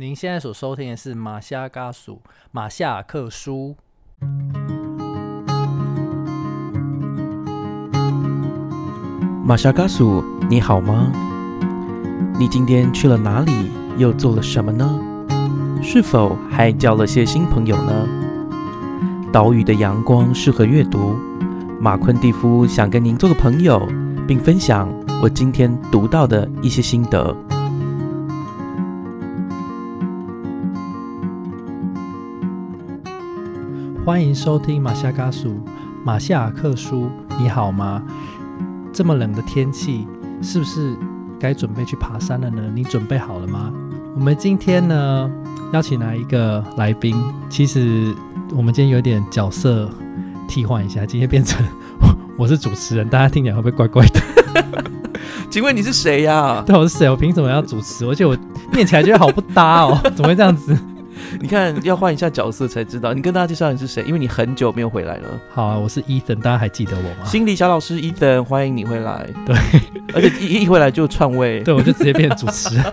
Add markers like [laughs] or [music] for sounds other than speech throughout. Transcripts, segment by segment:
您现在所收听的是马夏嘎苏马夏克书。马夏嘎苏，你好吗？你今天去了哪里？又做了什么呢？是否还交了些新朋友呢？岛屿的阳光适合阅读。马昆蒂夫想跟您做个朋友，并分享我今天读到的一些心得。欢迎收听马夏嘎苏马夏克书。你好吗？这么冷的天气，是不是该准备去爬山了呢？你准备好了吗？我们今天呢，邀请来一个来宾。其实我们今天有点角色替换一下，今天变成 [laughs] 我是主持人，大家听起来会不会怪怪的？请问你是谁呀？对，我是谁？我凭什么要主持？而且我念起来觉得好不搭哦，怎么会这样子？你看，要换一下角色才知道。你跟大家介绍你是谁，因为你很久没有回来了。好啊，我是 Ethan，大家还记得我吗？心理小老师 Ethan，欢迎你回来。对，而且一一回来就篡位。对，我就直接变成主持人。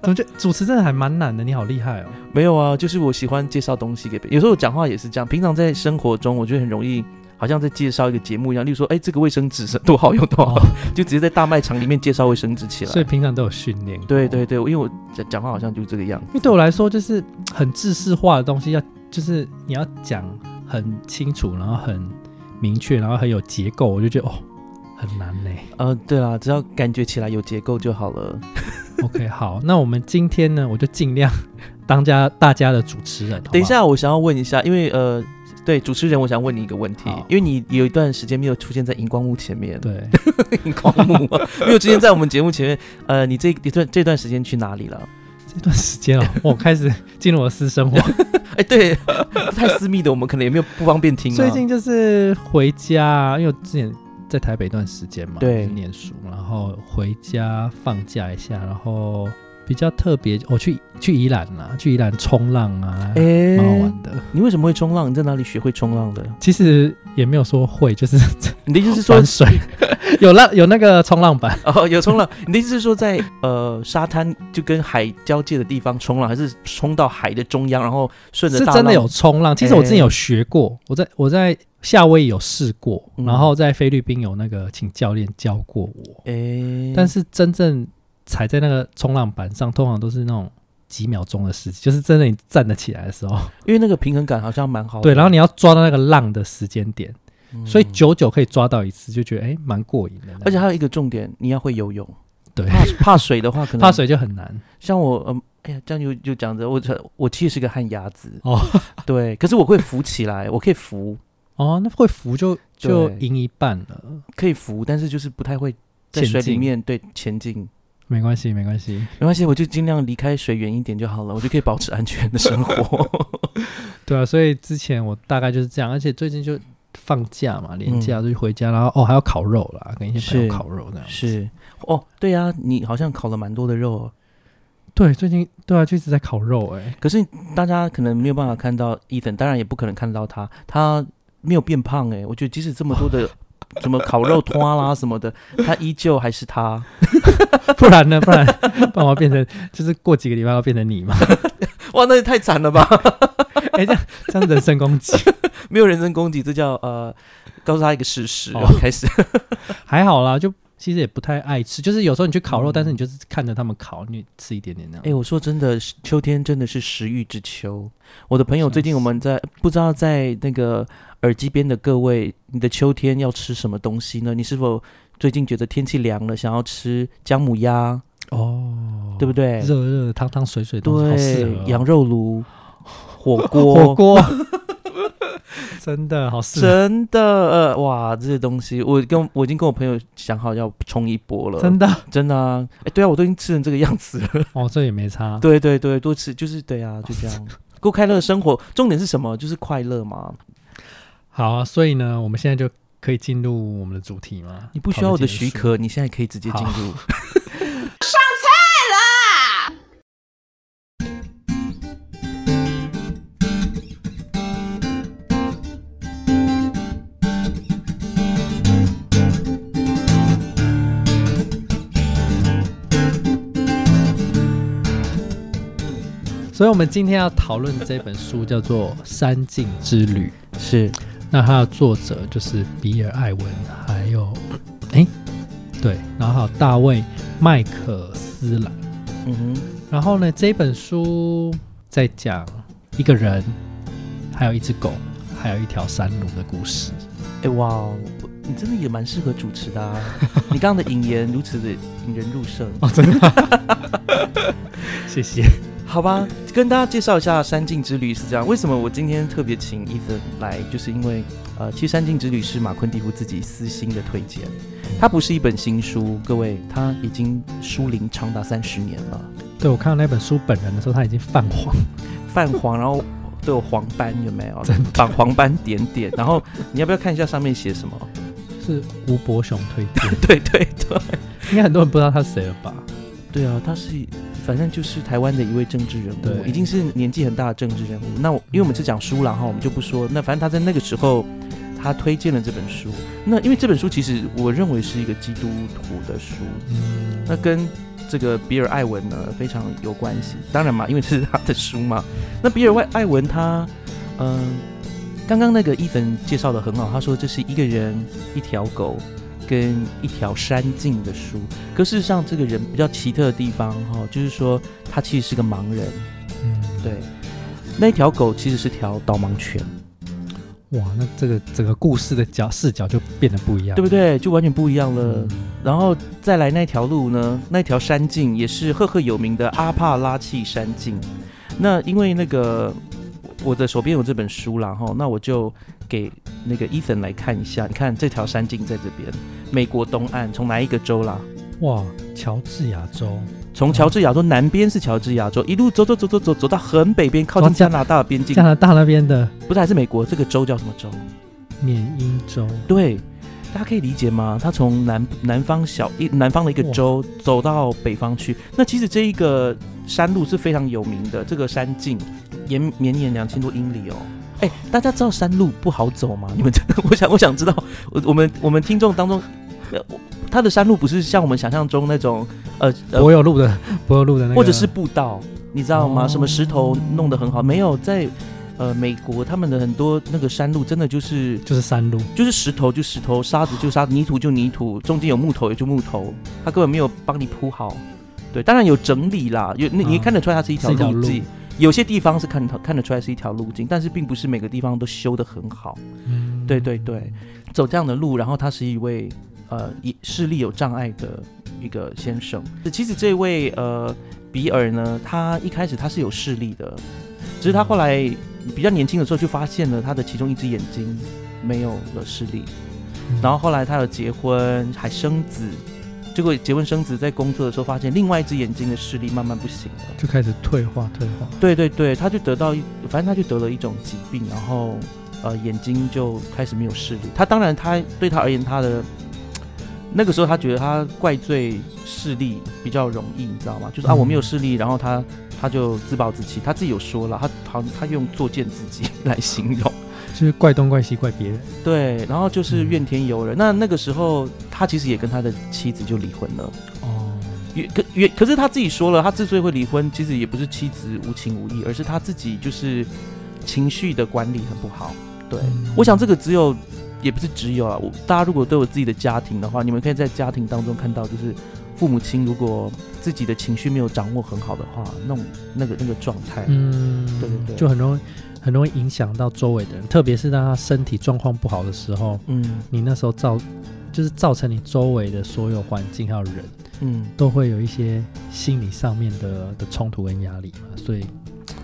怎么觉得主持真的还蛮难的？你好厉害哦！没有啊，就是我喜欢介绍东西给别人。有时候我讲话也是这样。平常在生活中，我觉得很容易，好像在介绍一个节目一样。例如说，哎，这个卫生纸是多好用多好，[laughs] 就直接在大卖场里面介绍卫生纸起来。所以平常都有训练。对对对，因为我讲讲话好像就这个样子。因为对我来说，就是很制式化的东西，要就是你要讲很清楚，然后很明确，然后很有结构，我就觉得哦，很难呢。呃，对啦，只要感觉起来有结构就好了。[laughs] OK，好，那我们今天呢，我就尽量当家大家的主持人。好好等一，下，我想要问一下，因为呃，对主持人，我想问你一个问题，因为你有一段时间没有出现在荧光幕前面，对，[laughs] 荧光幕啊 [laughs] 没有出现在我们节目前面。呃，你这一段这段时间去哪里了？这段时间哦，我开始进入我的私生活。[laughs] 哎，对，太私密的，我们可能也没有不方便听啊。最近就是回家，因为我之前在台北一段时间嘛，对就念书，然后回家放假一下，然后比较特别，我去去宜兰啦，去宜兰冲浪啊，哎蛮好玩的。你为什么会冲浪？你在哪里学会冲浪的？其实也没有说会，就是 [laughs] 你的意思是说 [laughs] 有浪有那个冲浪板，哦，有冲浪？你的意思是说在呃沙滩就跟海交界的地方冲浪，还是冲到海的中央，然后顺着是真的有冲浪。其实我之前哎有学过，我在我在夏威夷有试过，嗯然后在菲律宾有那个请教练教过我。哎，但是真正踩在那个冲浪板上，通常都是那种几秒钟的事情，就是真的你站得起来的时候，因为那个平衡感好像蛮好的，对，然后你要抓到那个浪的时间点，嗯。所以久久可以抓到一次，就觉得哎蛮过瘾的。而且还有一个重点，你要会游泳。对。怕怕水的话，可能怕水就很难。像我，嗯，哎呀，这样就就讲着，我我其实是个旱鸭子，哦。对，可是我会浮起来，我可以浮，哦，那会浮就就赢一半了，可以浮，但是就是不太会在水里进。面对前进。没关系没关系。没关系，我就尽量离开水远一点就好了，我就可以保持安全的生活。[laughs] 对啊，所以之前我大概就是这样，而且最近就放假嘛，连嗯假就回家，然后哦还要烤肉啦，跟一些朋友烤肉这样。是哦，对啊，你好像烤了蛮多的肉哦，对，最近对啊，就一直在烤肉哎、可是大家可能没有办法看到伊森，当然也不可能看到他，他没有变胖哎，我觉得即使这么多的 [laughs] 什么烤肉拖啦什么的，[laughs] 他依旧还是他。[laughs] 不然呢？不然不然我变成就是过几个礼拜要变成你嘛？[laughs] 哇，那也太惨了吧！哎、这样这样人身攻击没有人身攻击，这叫呃，告诉他一个事实。哦然后开始，还好啦，就其实也不太爱吃，就是有时候你去烤肉，嗯但是你就是看着他们烤，你吃一点点那样。哎、我说真的，秋天真的是食欲之秋。我的朋友最近我们在不知道在那个耳机边的各位，你的秋天要吃什么东西呢？你是否最近觉得天气凉了，想要吃姜母鸭，哦，对不对？热热的汤汤水水的东西，好适合。哦，羊肉炉、火锅、火锅，[laughs] 真的好适，真的，呃，哇，这些东西，我跟我已经跟我朋友想好要冲一波了，真的？真的啊，哎，对啊，我都已经吃成这个样子了，[laughs] 哦，这也没差。对对对，多吃就是对啊，就这样，过快乐的生活，重点是什么？就是快乐嘛，好啊，所以呢，我们现在就可以进入我们的主题吗？你不需要我的许可，你现在可以直接进入。上菜啦。[laughs] 所以我们今天要讨论这本书叫做《山境之旅》，是那它的作者就是比尔·艾文，还有哎，对，然后还有大卫·麦克斯兰。嗯哼，然后呢，这本书在讲一个人，还有一只狗，还有一条山路的故事。哎哇哦，你真的也蛮适合主持的啊！你刚刚的引言如此的引人入胜。哦，真的吗？[laughs] 谢谢。好吧，跟大家介绍一下《山境之旅》是这样。为什么我今天特别请伊森来，就是因为呃，其实《山境之旅》是马昆蒂夫自己私心的推荐，它不是一本新书，各位，它已经书龄长达三十年了，对我看到那本书本人的时候，他已经泛黄。[laughs] 泛黄，然后都有黄斑，有没有？真的把黄斑点点，然后 [laughs] 你要不要看一下上面写什么？是吴伯雄推荐，[laughs] 对对对，应该很多人不知道他是谁了吧？对啊，他是反正就是台湾的一位政治人物，已经是年纪很大的政治人物。那我因为我们是讲书了哈，我们就不说。那反正他在那个时候，他推荐了这本书。那因为这本书其实我认为是一个基督徒的书，嗯，那跟这个比尔艾文呢非常有关系。当然嘛，因为这是他的书嘛。那比尔艾艾文他，嗯、刚刚那个伊粉介绍的很好，他说这是一个人、一条狗跟一条山径的书。可事实上，这个人比较奇特的地方哈、就是说他其实是个盲人。嗯，对，那条狗其实是条导盲犬，哇，那这个整个故事的角视角就变得不一样，对不对？就完全不一样了。嗯然后再来那条路呢，那条山径也是赫赫有名的阿帕拉契山径。那因为那个我的手边有这本书啦，哈，那我就给那个伊森来看一下。你看这条山径在这边，美国东岸，从哪一个州啦？哇，乔治亚州，从乔治亚州南边是乔治亚州，一路走走走走走走到很北边，靠近哦加加拿大的边境加，拿大那边的不是还是美国？这个州叫什么州？缅因州，对，大家可以理解吗？他从南南方小一南方的一个州走到北方去，那其实这一个山路是非常有名的，这个山径延绵延两千多英里哦。哎，大家知道山路不好走吗？[laughs] 你们真的，我想我想知道，我我们我们听众当中，呃，它的山路不是像我们想象中那种，呃呃，柏油路的柏油路的那个，或者是步道，你知道吗？哦什么石头弄得很好，没有在呃美国他们的很多那个山路真的就是就是山路，就是石头就石头，沙子就沙子，泥土就泥土，中间有木头也就木头，他根本没有帮你铺好。对，当然有整理啦，有你你啊看得出来它是一条路路径，有些地方是看看得出来是一条路径，但是并不是每个地方都修得很好。嗯，对对对，走这样的路，然后他是一位呃一视力有障碍的一个先生。其实这位呃比尔呢，他一开始他是有视力的，只是他后来比较年轻的时候就发现了他的其中一只眼睛没有了视力，嗯然后后来他有结婚还生子。结果结婚生子，在工作的时候发现另外一只眼睛的视力慢慢不行了。就开始退化退化，对对对，他就得到一，反正他就得了一种疾病，然后呃眼睛就开始没有视力。他当然他对他而言，他的那个时候他觉得他怪罪视力比较容易，你知道吗？就是啊嗯我没有视力，然后他他就自暴自弃，他自己有说了，他好他用作践自己来形容。就是怪东怪西怪别人，对，然后就是嗯怨天尤人。那那个时候他其实也跟他的妻子就离婚了。哦，也可也可是他自己说了，他之所以会离婚，其实也不是妻子无情无义，而是他自己就是情绪的管理很不好。对，嗯我想这个只有也不是只有啊，我大家如果都有自己的家庭的话，你们可以在家庭当中看到，就是父母亲如果自己的情绪没有掌握很好的话，那种那个那个状态，嗯，对对对就很容易很容易影响到周围的人，特别是当他身体状况不好的时候，嗯你那时候造就是造成你周围的所有环境还有人嗯，都会有一些心理上面的的冲突跟压力嘛，所以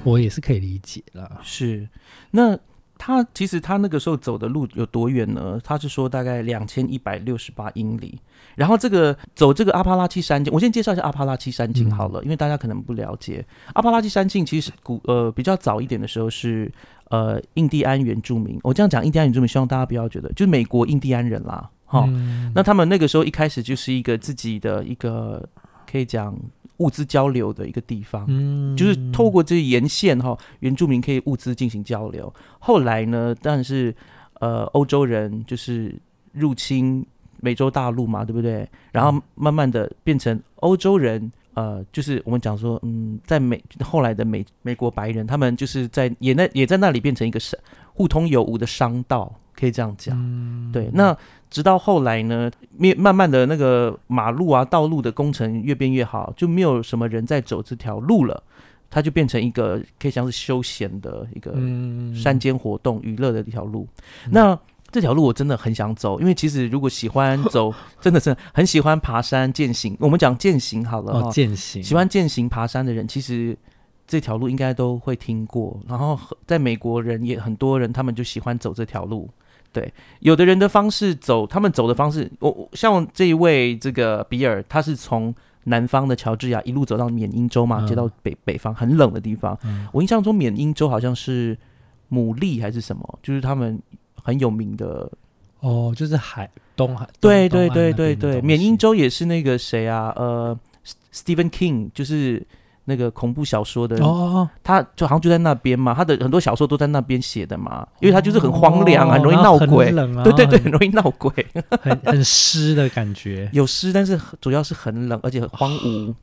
我也是可以理解啦。是那。他其实他那个时候走的路有多远呢？他是说大概两千一百六十八英里。然后这个走这个阿帕拉契山径，我先介绍一下阿帕拉契山径嗯好了，因为大家可能不了解。阿帕拉契山径其实古呃比较早一点的时候是呃印第安原住民，我这样讲印第安原住民，希望大家不要觉得就是美国印第安人啦，哈、嗯那他们那个时候一开始就是一个自己的一个可以讲物资交流的一个地方，嗯就是透过这沿线哈，原住民可以物资进行交流。后来呢，但是呃，欧洲人就是入侵美洲大陆嘛，对不对？然后慢慢的变成欧洲人呃，就是我们讲说，嗯，在美后来的美美国白人，他们就是在也那也在那里变成一个商互通有无的商道，可以这样讲。嗯对，那直到后来呢，面慢慢的那个马路啊、道路的工程越变越好，就没有什么人在走这条路了，它就变成一个可以像是休闲的一个嗯山间活动、娱乐的一条路。那这条路我真的很想走，因为其实如果喜欢走，[laughs] 真的是很喜欢爬山、践行。我们讲践行好了、哦践行喜欢践行爬山的人，其实这条路应该都会听过。然后在美国人也很多人，他们就喜欢走这条路。对，有的人的方式走，他们走的方式，我我像这一位这个比尔，他是从南方的乔治亚一路走到缅因州嘛，嗯接到北北方很冷的地方。嗯我印象中缅因州好像是牡蛎还是什么，就是他们很有名的。哦，就是海东海，对对对对对，缅因州也是那个谁啊，呃，Stephen King，就是那个恐怖小说的哦哦，他就好像就在那边嘛，他的很多小说都在那边写的嘛，因为他就是很荒凉，哦很容易闹鬼，冷啊对对对，很 [laughs] 很容易闹鬼，很很湿的感觉。[laughs] 有湿，但是主要是很冷，而且很荒芜。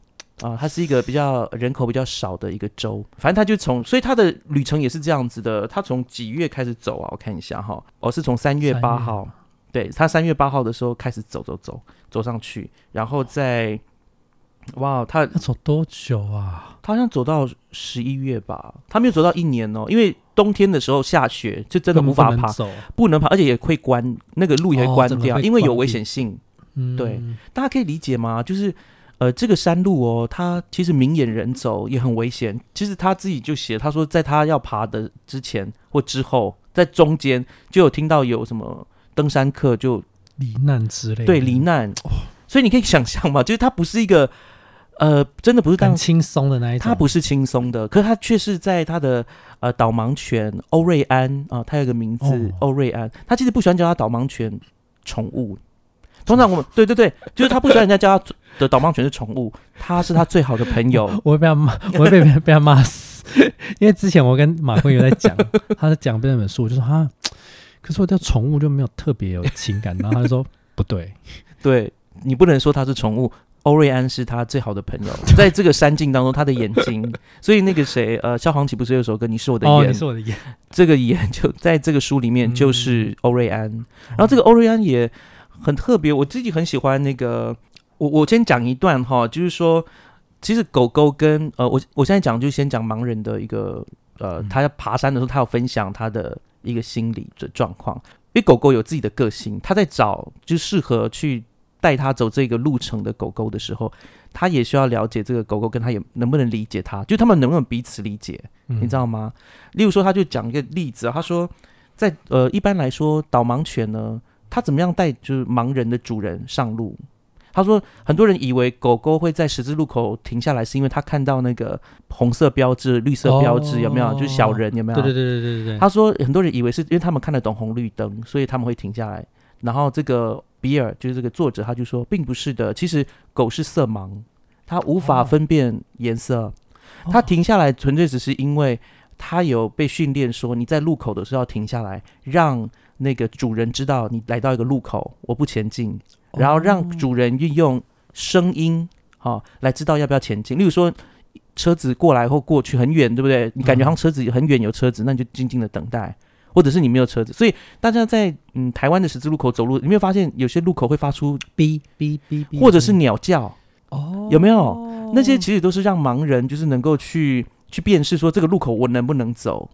啊，它是一个比较人口比较少的一个州，反正他就从，所以他的旅程也是这样子的。他从几月开始走啊？我看一下哈，哦，是从三月3月八号，对他三月八号的时候开始走走走走上去，然后在，哇，他要走多久啊？他好像走到十一月吧，他没有走到一年哦，因为冬天的时候下雪，就真的无法爬，不能，不能爬，而且也会关那个路也会哦关掉，因为有危险性。嗯，对大家可以理解吗？就是呃，这个山路哦，他其实明眼人走也很危险。其实他自己就写，他说在他要爬的之前或之后，在中间就有听到有什么登山客就罹难之类的，对罹难，所以你可以想象嘛，就是它不是一个呃，真的不是当很轻松的那一种。它不是轻松的，可是它却是在他的呃导盲犬欧瑞安啊，他有个名字、哦欧瑞安，他其实不喜欢叫他导盲犬宠物。通常我们对对对，[laughs] 就是他不喜欢人家叫他的导盲犬是宠物，他是他最好的朋友。[laughs] 我会被他骂，我会被被被他骂死。因为之前我跟马坤有在讲，[laughs] 他在讲那本书，我就说哈，可是我对宠物就没有特别有情感，然后他就说不对，对你不能说他是宠物，欧瑞安是他最好的朋友，[laughs] 在这个山境当中，他的眼睛，所以那个谁呃，萧煌奇不是有首歌《你是我的哦，眼你》是我的眼，这个眼就在这个书里面嗯。就是欧瑞安，然后这个欧瑞安也很特别，我自己很喜欢那个。我我先讲一段哈，就是说，其实狗狗跟呃，我我现在讲就先讲盲人的一个呃，嗯。他在爬山的时候，他有分享他的一个心理的状况。因为狗狗有自己的个性，它在找就适合去带他走这个路程的狗狗的时候，他也需要了解这个狗狗跟他也能不能理解他，就他们能不能彼此理解。你你知道吗？例如说，他就讲一个例子啊，他说，在呃一般来说，导盲犬呢，他怎么样带就是盲人的主人上路？他说，很多人以为狗狗会在十字路口停下来，是因为他看到那个红色标志、绿色标志，有没有？哦就是小人有没有？对对对对对，他说，很多人以为是因为他们看得懂红绿灯，所以他们会停下来。然后这个比尔就是这个作者，他就说，并不是的，其实狗是色盲，它无法哦分辨颜色。它停下来纯粹只是因为它有被训练说，你在路口的时候要停下来，让那个主人知道你来到一个路口，我不前进，然后让主人运用声音，哈、来知道要不要前进。例如说，车子过来或过去很远，对不对？你感觉好像车子很远有车子，那你就静静的等待。或者是你没有车子，所以大家在嗯台湾的十字路口走路，你没有发现有些路口会发出哔哔哔哔，或者是鸟叫，哦，有没有？那些其实都是让盲人就是能够去去辨识说这个路口我能不能走，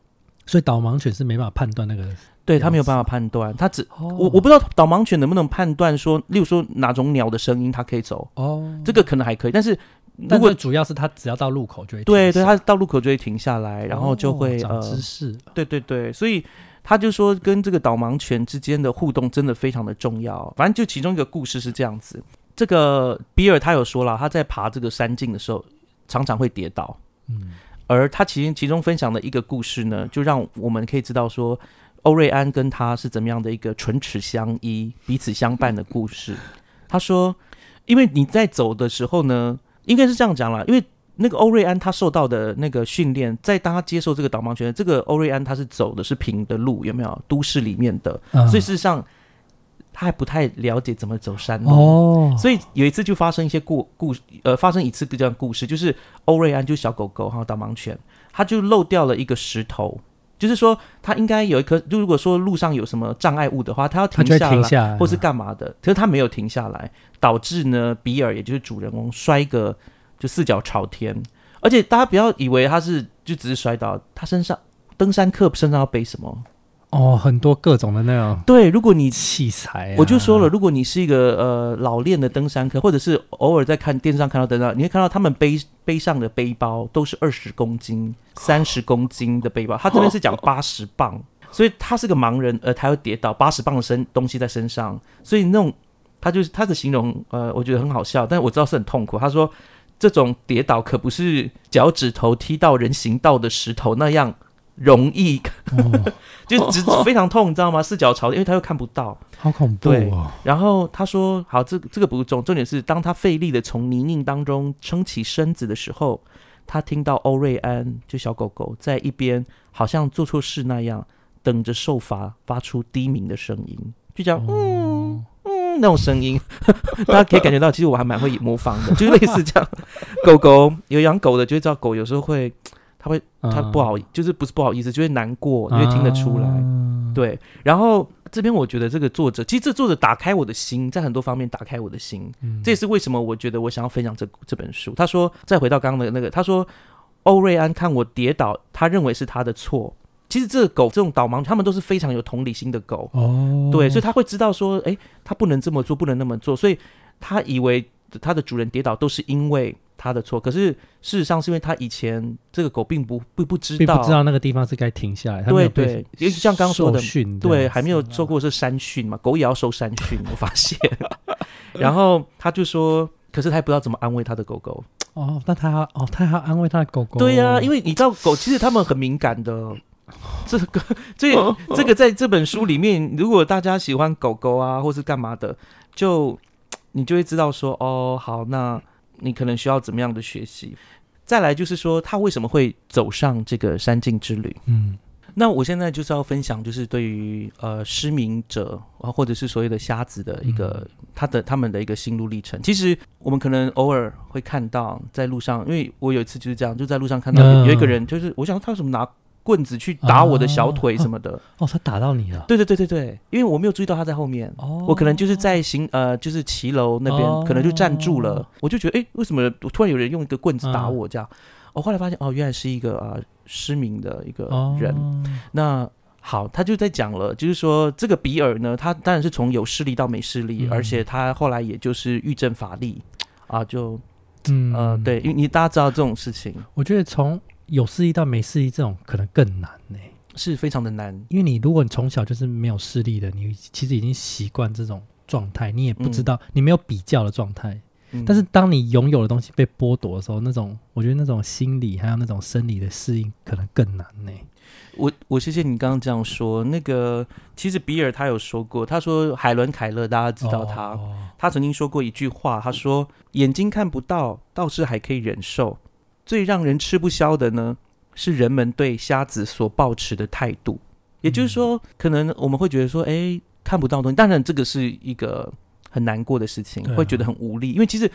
所以导盲犬是没办法判断那个，对他没有办法判断，他只哦。我我不知道导盲犬能不能判断说，例如说哪种鸟的声音它可以走，哦，这个可能还可以，但是如但果主要是他只要到路口就会对对，他到路口就会停下来，然后就哦会、长知呃，识，对对对，所以他就说跟这个导盲犬之间的互动真的非常的重要。反正就其中一个故事是这样子，这个比尔他有说了，他在爬这个山径的时候常常会跌倒，嗯，而他其其中分享的一个故事呢，就让我们可以知道说，欧瑞安跟他是怎么样的一个唇齿相依、彼此相伴的故事。他说，因为你在走的时候呢，应该是这样讲啦，因为那个欧瑞安他受到的那个训练，在当他接受这个导盲犬，这个欧瑞安他是走的是平的路，有没有？都市里面的，啊所以事实上。他还不太了解怎么走山路。哦，所以有一次就发生一些故故呃，发生一次这样故事，就是欧瑞安就是小狗狗哈导盲犬，它就漏掉了一个石头，就是说他应该有一颗，就如果说路上有什么障碍物的话，他要停下来，下来，或是干嘛的，可是他没有停下来，导致呢比尔也就是主人公摔个就四脚朝天，而且大家不要以为他是就只是摔倒，他身上登山客身上要背什么？哦，很多各种的那种对，如果你器材、啊，我就说了，，如果你是一个呃老练的登山客，或者是偶尔在看电视上看到登山，你会看到他们背背上的背包都是二十公斤、三十公斤的背包，他这边是讲八十磅，所以他是个盲人，呃，他会跌倒，八十磅的身东西在身上，所以那种他就是他的形容，呃，我觉得很好笑，但我知道是很痛苦。他说这种跌倒可不是脚趾头踢到人行道的石头那样容易，[laughs] 哦，就只非常痛，你知道吗？四脚朝天，因为他又看不到。好恐怖对哦，然后他说：“好，这这个不是重，重点是当他费力的从泥泞当中撑起身子的时候，他听到欧瑞安就小狗狗在一边好像做错事那样，等着受罚，发出低鸣的声音，就这样嗯嗯那种声音，[laughs] 大家可以感觉到，其实我还蛮会模仿的，就是类似这样。狗狗有养狗的就会知道，狗有时候会，它会他不好，就是不是不好意思，就会难过，你会听得出来。啊，对，然后这边我觉得这个作者，其实这作者打开我的心，在很多方面打开我的心，嗯这也是为什么我觉得我想要分享这这本书。他说，再回到刚刚的那个，他说欧瑞安看我跌倒，他认为是他的错。其实这个狗这种导盲，他们都是非常有同理心的狗，哦，对，所以他会知道说，哎，他不能这么做，不能那么做，所以他以为他的主人跌倒都是因为他的错，可是事实上是因为他以前这个狗并不不不知道，并不知道那个地方是该停下来，对对也像刚刚说的对，还没有子受过是山训嘛，狗也要受山训，我发现。[laughs] 然后他就说，可是他也不知道怎么安慰他的狗狗。哦，那他还哦，他还要安慰他的狗狗，对呀、因为为你知道狗其实他们很敏感的。这个这这个在这本书里面，如果大家喜欢狗狗啊，或是干嘛的，就你就会知道说，哦，好，那你可能需要怎么样的学习。再来就是说，他为什么会走上这个山境之旅？嗯那我现在就是要分享，就是对于呃失明者啊，或者是所谓的瞎子的一个、他的他们的一个心路历程。其实我们可能偶尔会看到在路上，因为我有一次就是这样，就在路上看到有一个人，就是我想他为什么拿棍子去打我的小腿什么的。哦，他打到你了，对对对对对，因为我没有注意到他在后面。哦，我可能就是在行呃，就是骑楼那边，哦。可能就站住了，我就觉得，哎、为什么突然有人用一个棍子打嗯我这样？我后来发现，哦，原来是一个啊、呃失明的一个哦。人。那好，他就在讲了，就是说这个比尔呢，他当然是从有视力到没视力，嗯。而且他后来也就是欲振乏力。啊，就嗯。呃，对，因为你大家知道这种事情。我觉得从有视力到没视力这种可能更难呢、是非常的难，因为你如果你从小就是没有视力的，你其实已经习惯这种状态，你也不知道、你没有比较的状态。嗯。但是当你拥有的东西被剥夺的时候，那种我觉得那种心理还有那种生理的适应可能更难呢、我我谢谢你刚刚这样说。那个其实比尔他有说过，他说海伦凯勒大家知道他，哦。他曾经说过一句话，他说：“眼睛看不到，倒是还可以忍受；最让人吃不消的呢，是人们对瞎子所抱持的态度。也就是说，可能我们会觉得说，哎，看不到东西，当然这个是一个很难过的事情，啊会觉得很无力。因为其实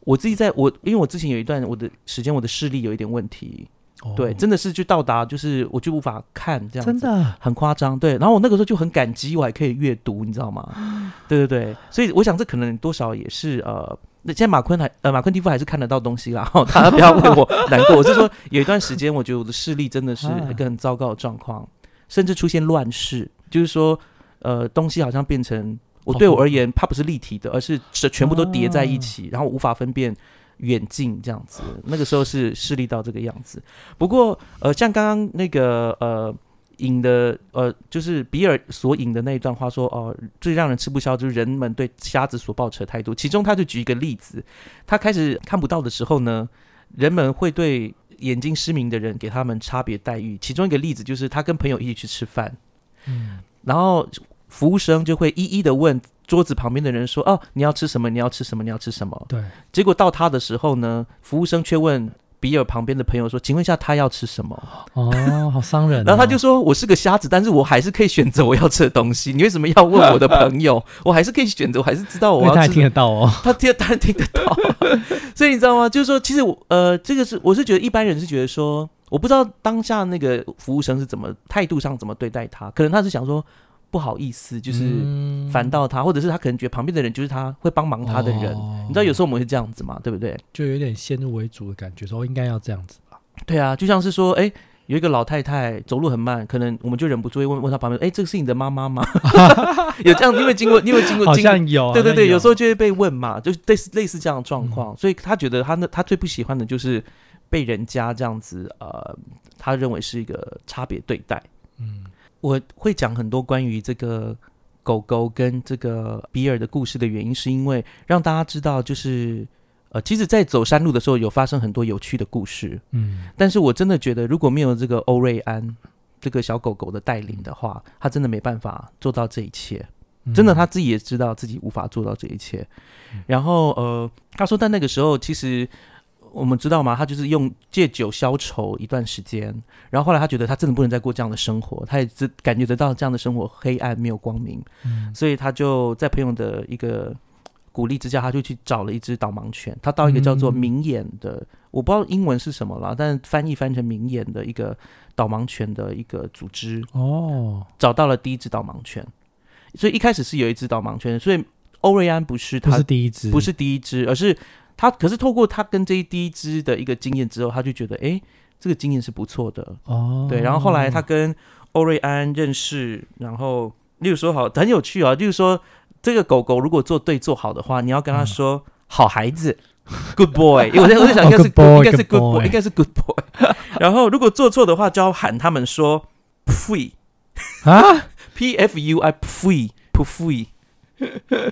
我自己在我，因为我之前有一段我的时间，我的视力有一点问题，哦对，真的是就到达，就是我就无法看这样子，真的很夸张，对。然后我那个时候就很感激，我还可以阅读，你知道吗？[gasps] 对对对，所以我想这可能多少也是呃，那现在马昆还呃马昆蒂夫还是看得到东西啦，[laughs] 哈，大家不要为我难过。我是说有一段时间，我觉得我的视力真的是啊一个很糟糕的状况，甚至出现乱视，就是说呃东西好像变成我对我而言，它不是立体的，而是是全部都叠在一起，然后无法分辨。远近这样子，那个时候是视力到这个样子。不过，呃，像刚刚那个呃引的呃，就是比尔所引的那一段话说，哦、最让人吃不消就是人们对瞎子所抱持的态度。其中他就举一个例子，他开始看不到的时候呢，人们会对眼睛失明的人给他们差别待遇。其中一个例子就是他跟朋友一起去吃饭，嗯然后服务生就会一一的问桌子旁边的人说：“哦，你要吃什么？你要吃什么？你要吃什么？”对结果到他的时候呢，服务生却问比尔旁边的朋友说：“请问一下，他要吃什么哦，好伤人哦、？”然后他就说：“我是个瞎子，但是我还是可以选择我要吃的东西。你为什么要问我的朋友？[laughs] 我还是可以选择，我还是知道我要吃他还听得到哦。他听当然听得到，所以你知道吗？就是说，其实我呃，这个是我是觉得一般人是觉得说，我不知道当下那个服务生是怎么态度上怎么对待他，可能他是想说不好意思，就是嗯烦到他，或者是他可能觉得旁边的人就是他会帮忙他的人。哦你知道有时候我们会这样子嘛，对不对？就有点先入为主的感觉，说应该要这样子吧。对啊，就像是说，哎。有一个老太太走路很慢，可能我们就忍不住会问问她旁边，哎，[laughs] 这个是你的妈妈吗？[laughs] 有这样，因为经过，因为经过，[laughs] 好像有，对对对，有时候候就会被问嘛，就是类似类似这样的状况，所以他觉得他那他最不喜欢的就是被人家这样子呃，他认为是一个差别对待。嗯我会讲很多关于这个狗狗跟这个比尔的故事的原因，是因为让大家知道，就是呃，其实，在走山路的时候有发生很多有趣的故事，嗯但是我真的觉得，如果没有这个欧瑞安这个小狗狗的带领的话，他真的没办法做到这一切。嗯真的他自己也知道自己无法做到这一切。然后呃，他说，但那个时候其实我们知道吗？他就是用借酒消愁一段时间，然后后来他觉得他真的不能再过这样的生活，他也只感觉得到这样的生活黑暗没有光明，嗯所以他就在朋友的一个。鼓励之下，他就去找了一只导盲犬。他到一个叫做嗯明眼的，我不知道英文是什么啦，但翻译翻成明眼的一个导盲犬的一个组织，哦，找到了第一只导盲犬。所以一开始是有一只导盲犬，所以欧瑞安不是不他是第一只，不是第一只，而是他。可是透过他跟这一第一只的一个经验之后，他就觉得，诶，这个经验是不错的。哦，对，然后后来他跟欧瑞安认识，然后例如说好很有趣啊，例如说这个狗狗如果做对做好的话，你要跟他说、好孩子。Good boy，因为我在我在想应该是、boy，应该是 good boy，boy 应该是 good boy。然后如果做错的话，就要喊他们说 free。啊，P F U I P F P F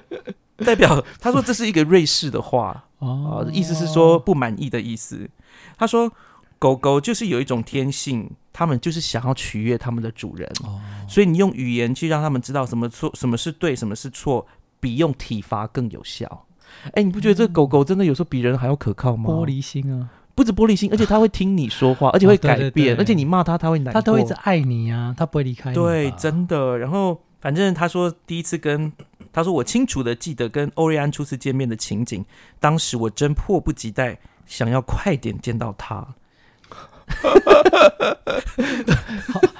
[laughs] 代表他说这是一个瑞士的话啊、哦，意思是说不满意的意思。他说狗狗就是有一种天性，他们就是想要取悦他们的主人，哦，所以你用语言去让他们知道什么错、什么是对、什么是错，比用体罚更有效。哎，你不觉得这狗狗真的有时候比人还要可靠吗？玻璃心啊，不止玻璃心，而且他会听你说话，[laughs] 而且会哦对对改变，对而且你骂他，他会难过。他都一直爱你啊，他不会离开你。对，真的。然后反正他说第一次跟他说我清楚的记得跟欧瑞安初次见面的情景，当时我真迫不及待想要快点见到他。[laughs]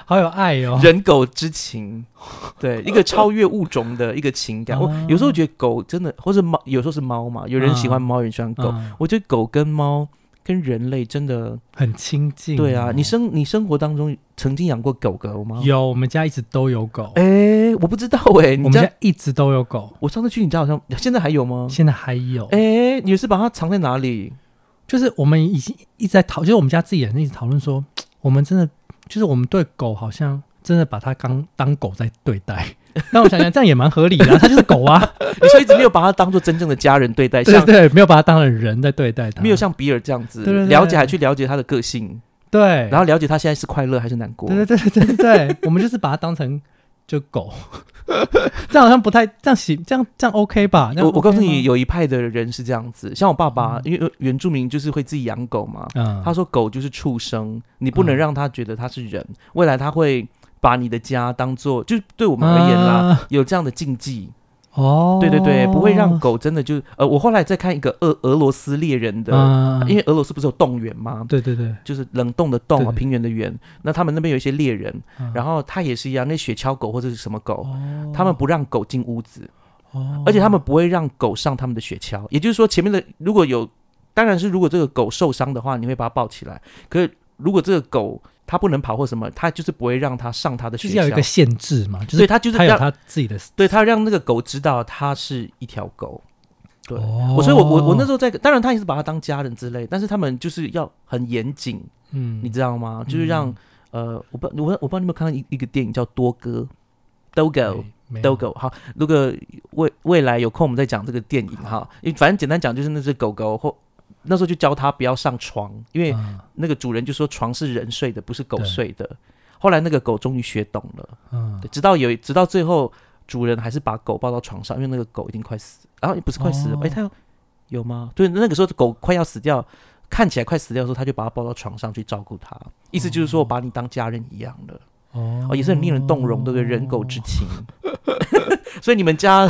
好有爱哦。人狗之情，对，一个超越物种的一个情感。我哦有时候觉得狗真的，或者猫，有时候是猫嘛，有人喜欢猫，有人喜欢狗。嗯我觉得狗跟猫跟人类真的，很亲近哦。对啊，你生你生活当中曾经养过狗狗吗？。有，我们家一直都有狗，哎、我不知道哎、我们家一直都有狗，我上次去你家好像现在还有吗？现在还有。哎、你是把它藏在哪里？就是我们已经一直在讨，就是我们家自己人一直讨论说，[tsk] 我们真的就是我们对狗好像真的把它当当狗在对待。[laughs] 但我想想，这样也蛮合理的、啊，它就是狗啊，[laughs] 你说一直没有把它当做真正的家人对待，[laughs] 像对对，没有把它当成人在对待它，没有像比尔这样子了解，还去了解它的个性，对，然后了解它现在是快乐还是难过。对对对对对对，我们就是把它当成就狗，[laughs] 这样好像不太这样行，这样这样 OK 吧？这样我我告诉你，，有一派的人是这样子，像我爸爸，嗯。因为原住民就是会自己养狗嘛，嗯，他说狗就是畜生，你不能嗯。让他觉得他是人，未来他会把你的家当做，就是对我们而言啦，啊。有这样的禁忌。哦，对对对，不会让狗真的就呃，我后来在看一个俄俄罗斯猎人的，嗯，因为俄罗斯不是有动员吗？对对对，就是冷冻的冻啊，平原的原。那他们那边有一些猎人，嗯然后他也是一样，那雪橇狗或者是什么狗，哦他们不让狗进屋子，哦，而且他们不会让狗上他们的雪橇。也就是说，前面的如果有，当然是如果这个狗受伤的话，你会把它抱起来。可是如果这个狗它不能跑或什么，它就是不会让它上它的学校。就是要有一个限制嘛，就是对，它就是让它有它自己的对它让那个狗知道它是一条狗。对，哦我所以我我我那时候在，当然他也是把它当家人之类，但是他们就是要很严谨，嗯你知道吗？就是让、呃，我不我我不知道你有没有看到一一个电影叫《多哥》，Dogo。没有 Dogo，好，如果未未来有空我们再讲这个电影哈，因为反正简单讲就是那只狗狗或那时候就教它不要上床，因为嗯那个主人就说床是人睡的，不是狗睡的。后来那个狗终于学懂了，嗯对直到有直到最后主人还是把狗抱到床上，因为那个狗已经快死，然后不是快死了，哦哎、它有有吗？对，那个时候狗快要死掉，看起来快死掉的时候，他就把它抱到床上去照顾它，意思就是说我把你当家人一样的。哦哦，也是很令人动容，对不对？人狗之情。[laughs] [laughs] [laughs] 所以你们家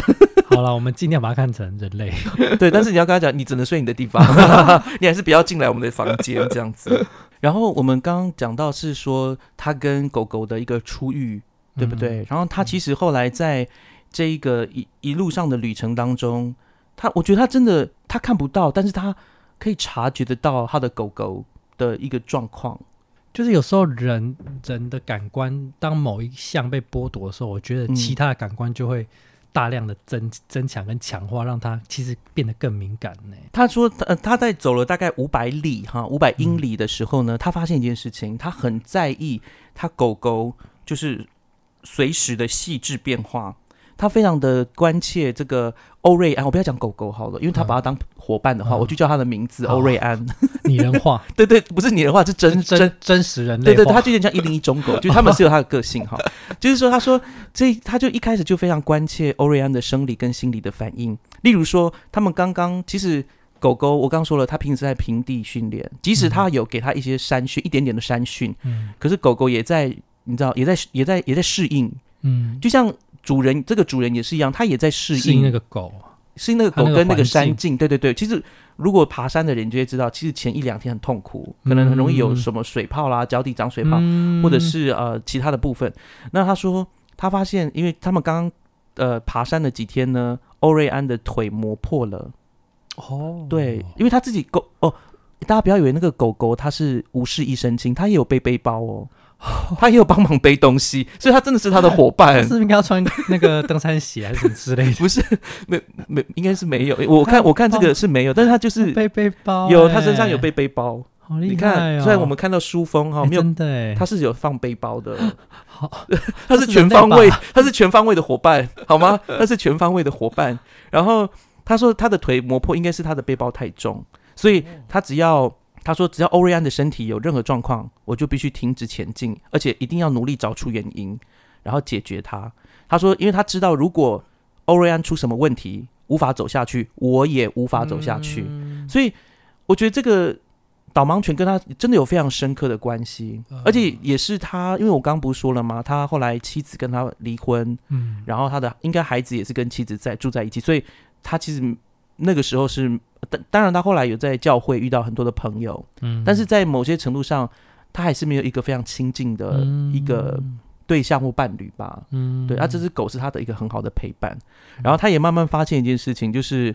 好了，我们尽量把它看成人类。[laughs] 对，但是你要跟他讲，你只能睡你的地方，[laughs] 你还是不要进来我们的房间这样子。然后我们刚刚讲到是说他跟狗狗的一个初遇，对不对？然后他其实后来在这一个一一路上的旅程当中，他我觉得他真的他看不到，但是他可以察觉得到他的狗狗的一个状况。就是有时候人人的感官，当某一项被剥夺的时候，我觉得嗯其他的感官就会大量的增增强跟强化，让它其实变得更敏感呢。他说，呃，他在走了大概五百里哈，五百英里的时候呢，他发现一件事情，他很在意他狗狗就是随时的细致变化，他非常的关切这个欧瑞安。我不要讲狗狗好了，因为他把它当伙伴的话，嗯我就叫他的名字欧瑞安。[laughs] 拟人化，[laughs] 对对，不是拟人化，是真真真真实人类对他就有点像一零一中狗，[laughs] 就是他们是有他的个性哈。就是说，他说这他就一开始就非常关切欧瑞安的生理跟心理的反应。例如说，他们刚刚其实狗狗，我刚说了，它平时在平地训练，即使它有给它一些山训，一点点的山训，嗯可是狗狗也在，你知道，也在也在也在适应，嗯，就像。主人这个主人也是一样，他也在适适应应那个狗，适应那个狗跟那个山境。对对对，其实如果爬山的人就会知道，其实前一两天很痛苦，可能很容易有嗯什么水泡啦，脚底长水泡，嗯。或者是呃其他的部分。那他说他发现，因为他们刚刚呃爬山的几天呢，欧瑞安的腿磨破了。哦，对，因为他自己狗哦，大家不要以为那个狗狗它是无事一身轻，它也有背背包哦，[laughs] 它也有帮忙背东西，所以他真的是他的伙伴 [laughs] 是。不是应该要穿那个登山鞋还是什么之类的？[laughs] 不是没没应该是没有，我看我看这个是没有，但是他就是背背包欸，有，他身上有背背包。好厉害、哦！你看，虽然我们看到书封哈哎没有，他是有放背包的。好，他是全方位，他是全方位的伙伴，好吗？他是全方位的伙伴。然后他说他的腿磨破，应该是他的背包太重，所以他只要他说只要欧瑞安的身体有任何状况，我就必须停止前进，而且一定要努力找出原因，然后解决它。他说，因为他知道如果欧瑞安出什么问题，无法走下去，我也无法走下去。嗯所以我觉得这个导盲犬跟他真的有非常深刻的关系，嗯而且也是他，因为我刚刚不是说了吗？他后来妻子跟他离婚，嗯，然后他的应该孩子也是跟妻子在住在一起，所以他其实那个时候是，当当然他后来有在教会遇到很多的朋友，嗯但是在某些程度上，他还是没有一个非常亲近的一个对象或伴侣吧。嗯，对，啊，这只狗是他的一个很好的陪伴。然后他也慢慢发现一件事情，就是，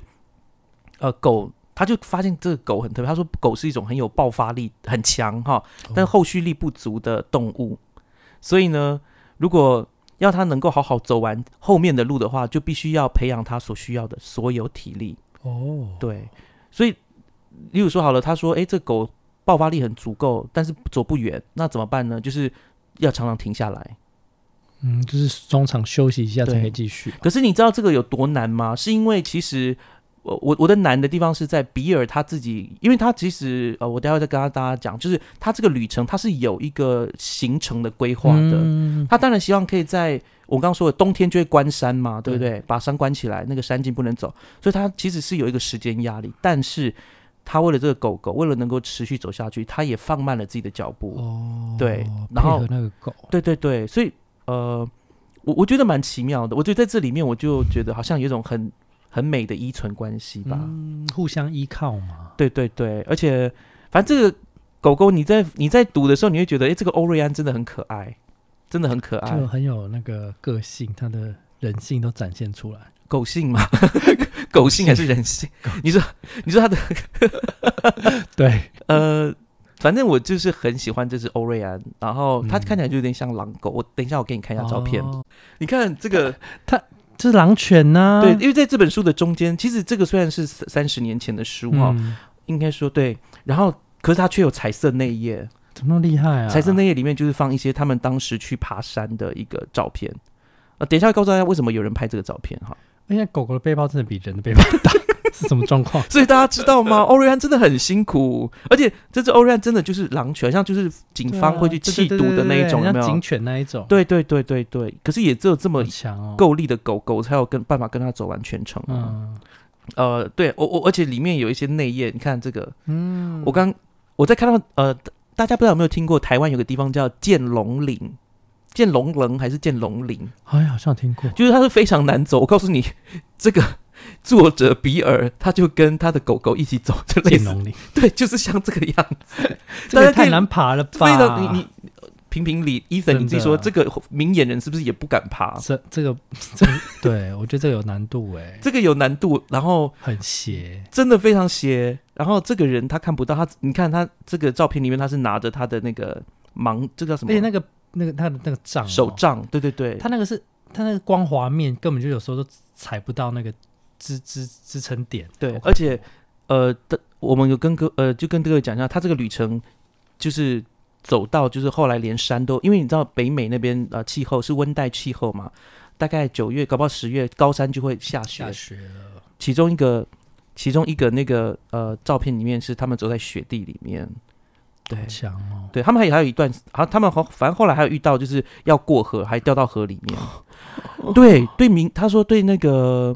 呃，狗，他就发现这个狗很特别。他说，狗是一种很有爆发力、很强哈，但后续力不足的动物。所以呢，如果要它能够好好走完后面的路的话，就必须要培养它所需要的所有体力。哦，对，所以，例如说好了，他说，诶，这狗爆发力很足够，但是走不远，那怎么办呢？就是要常常停下来。嗯，就是中场休息一下才对可以继续。可是你知道这个有多难吗？是因为其实我我我的难的地方是在比尔他自己，因为他其实呃，我待会再跟他大家讲，就是他这个旅程他是有一个行程的规划的。嗯他当然希望可以在我刚刚说的冬天就会关山嘛，对不对对？把山关起来，那个山径不能走，所以他其实是有一个时间压力。但是他为了这个狗狗，为了能够持续走下去，他也放慢了自己的脚步。哦，对然后那个狗，对对对，所以呃，我我觉得蛮奇妙的。我觉得在这里面，我就觉得好像有一种很很美的依存关系吧。嗯，互相依靠嘛。对对对，而且反正这个狗狗，你在你在读的时候，你会觉得，哎，这个欧瑞安真的很可爱，真的很可爱就，很有那个个性，它的人性都展现出来。狗性嘛，[laughs] 狗性还是人性？你说你说它的 [laughs] 对，呃。反正我就是很喜欢这只欧瑞安，然后它嗯看起来就有点像狼狗。我等一下我给你看一下照片，哦你看这个这是狼犬呐、对，因为在这本书的中间，其实这个虽然是三十年前的书哈、嗯，应该说对，然后可是它却有彩色内页，怎么那么厉害啊？彩色内页里面就是放一些他们当时去爬山的一个照片。呃，等一下会告诉大家为什么有人拍这个照片哈。因为狗狗的背包真的比人的背包大，[laughs] 是什么状况？[laughs] 所以大家知道吗？欧瑞安真的很辛苦，而且这只欧瑞安真的就是狼犬，像就是警方会去缉毒的那一种，警？犬那一种，对对对对对，可是也只有这么强哦，够力的狗狗才有跟办法跟它走完全程啊。嗯，呃，对我我而且里面有一些内页，你看这个，嗯，我刚我在看到呃，大家不知道有没有听过台湾有个地方叫剑龙岭，剑龙棱还是剑龙岭？哎，好像听过，就是它是非常难走。我告诉你，这个 [laughs] 作者比尔他就跟他的狗狗一起走，就类似，[laughs] 对，就是像这个样子，[laughs] 这个太难爬了吧？非常你你评评理真的你自己说，这个明眼人是不是也不敢爬？这这个这对我觉得这个有难度哎，这个有难度，然后很斜，真的非常斜。然后这个人他看不到他，你看他这个照片里面他是拿着他的那个盲，这叫什么？而且那个那个他的那个杖哦手，杖，对对对，他那个是他那个光滑面根本就有时候都踩不到那个支支支撑点，对而且呃的，我们有跟哥呃就跟哥哥讲一下，他这个旅程就是走到就是后来连山都，因为你知道北美那边呃气候是温带气候嘛，大概九月搞不好十月高山就会下雪，下雪了，其中一个其中一个那个呃照片里面是他们走在雪地里面，对好。强哦，对他们还还有一段，好，他们好，反正后来还有遇到，就是要过河，还掉到河里面。[laughs] 对对民，他说对那个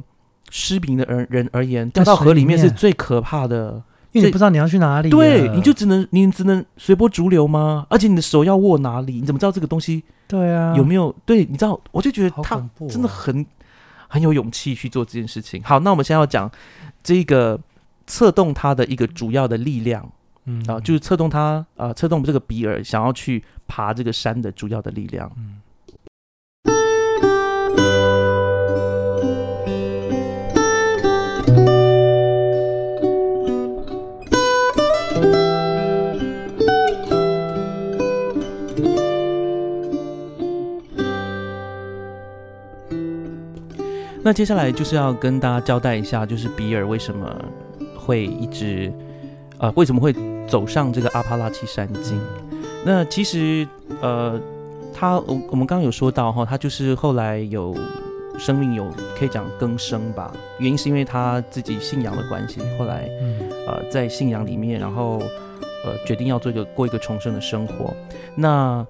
失明的人人而言，掉到河里面是最可怕的。这因为你不知道你要去哪里啊，对，你就只能你只能随波逐流吗？而且你的手要握哪里？你怎么知道这个东西对啊，有没有？对，你知道，我就觉得他真的很很有勇气去做这件事情。好，那我们现在要讲这个策动他的一个主要的力量。嗯啊，就是策动他啊，策动这个比尔想要去爬这个山的主要的力量。嗯那接下来就是要跟大家交代一下，就是比尔为什么会一直呃，为什么会走上这个阿帕拉契山径？那其实呃，他我我们刚刚有说到哈，他就是后来有生命有可以讲更生吧，原因是因为他自己信仰的关系，后来嗯呃在信仰里面，然后呃决定要做一个过一个重生的生活。那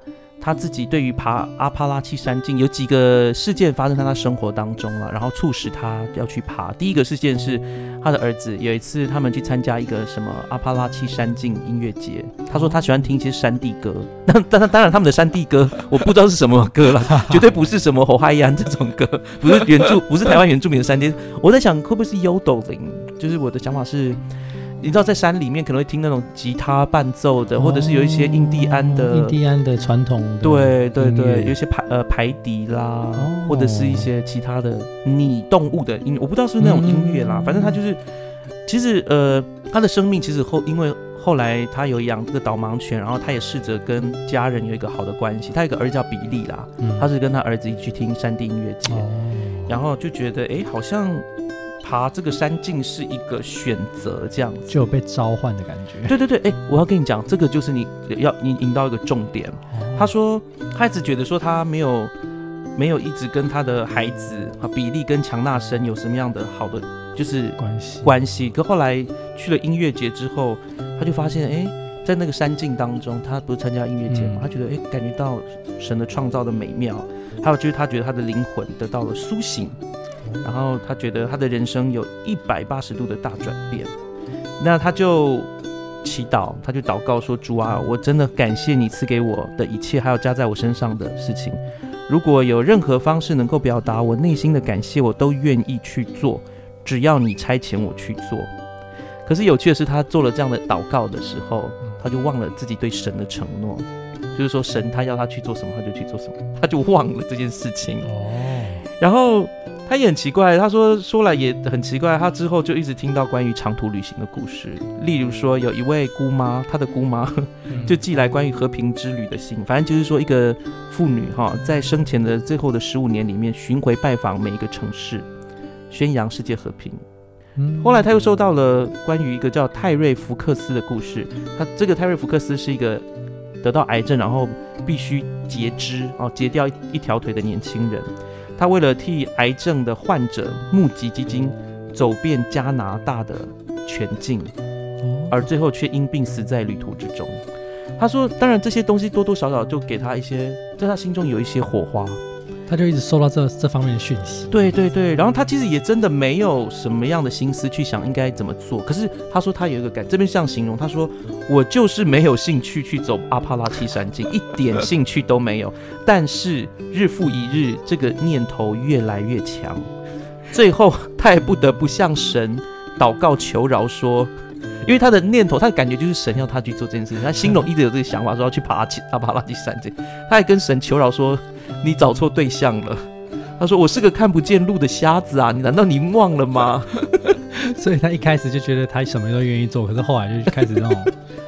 他自己对于爬阿帕拉契山径有几个事件发生在他生活当中了，然后促使他要去爬。第一个事件是他的儿子有一次他们去参加一个什么阿帕拉契山径音乐节，他说他喜欢听一些山地歌，但但但当然他们的山地歌 [laughs] 我不知道是什么歌了，[laughs] 绝对不是什么侯嗨安这种歌，不是原住不是台湾原住民的山地。我在想会不会是 Yodeling，就是我的想法是。你知道在山里面可能会听那种吉他伴奏的，或者是有一些印第安的，哦印第安的传统的对对对，有一些排呃排笛啦，哦。或者是一些其他的拟动物的音乐，我不知道是不是那种音乐啦，嗯反正他就是，其实呃他的生命其实后因为后来他有养这个导盲犬，然后他也试着跟家人有一个好的关系，他有一个儿子叫比利啦，嗯。他是跟他儿子一起去听山地音乐节，哦，然后就觉得哎好像爬这个山径是一个选择这样子，就有被召唤的感觉。对对对，哎，我要跟你讲，这个就是你要你引到一个重点。哦他说，他一直觉得说他没有没有一直跟他的孩子啊比利跟强纳森有什么样的好的就是关系关系。可后来去了音乐节之后，他就发现，哎，在那个山境当中，他不是参加音乐节嘛，嗯他觉得哎感觉到神的创造的美妙，还有就是他觉得他的灵魂得到了苏醒，然后他觉得他的人生有一百八十度的大转变，那他就祈祷，他就祷告说：“主啊，我真的感谢你赐给我的一切，还有加在我身上的事情。如果有任何方式能够表达我内心的感谢，我都愿意去做，只要你差遣我去做。”可是有趣的是，他做了这样的祷告的时候，他就忘了自己对神的承诺，就是说神他要他去做什么，他就去做什么，他就忘了这件事情。哦，然后他也很奇怪，他说说来也很奇怪，他之后就一直听到关于长途旅行的故事，例如说有一位姑妈，她的姑妈 [laughs] 嗯就寄来关于和平之旅的信，反正就是说一个妇女哈，在生前的最后的十五年里面，巡回拜访每一个城市，宣扬世界和平。嗯后来他又收到了关于一个叫泰瑞福克斯的故事。他这个泰瑞福克斯是一个得到癌症，然后必须截肢哦，截掉一一条腿的年轻人。他为了替癌症的患者募集基金，走遍加拿大的全境，哦而最后却因病死在旅途之中。他说：“当然，这些东西多多少少就给他一些，在他心中有一些火花。他就一直收到这这方面的讯息。对对对，然后他其实也真的没有什么样的心思去想应该怎么做。可是他说他有一个感，这边像形容，他说我就是没有兴趣去走阿帕拉契山径，一点兴趣都没有。但是日复一日，这个念头越来越强，最后他也不得不向神祷告求饶说。因为他的念头，他的感觉就是神要他去做这件事情，他心中一直有这个想法，说要去爬阿帕拉契山径。他还跟神求饶说：“你找错对象了。”他说：“我是个看不见路的瞎子啊，你难道你忘了吗？” [laughs] 所以他一开始就觉得他什么都愿意做，可是后来就开始那种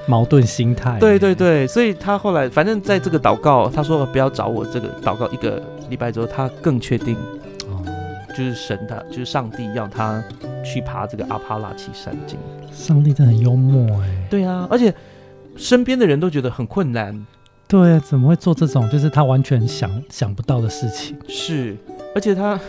矛盾心态。对对对，所以他后来反正在这个祷告，他说不要找我。这个祷告一个礼拜之后，他更确定，哦，就是神的，就是上帝要他去爬这个阿帕拉奇山径。上帝真的很幽默哎，对啊，而且身边的人都觉得很困难，对啊，怎么会做这种就是他完全想想不到的事情？是，而且他，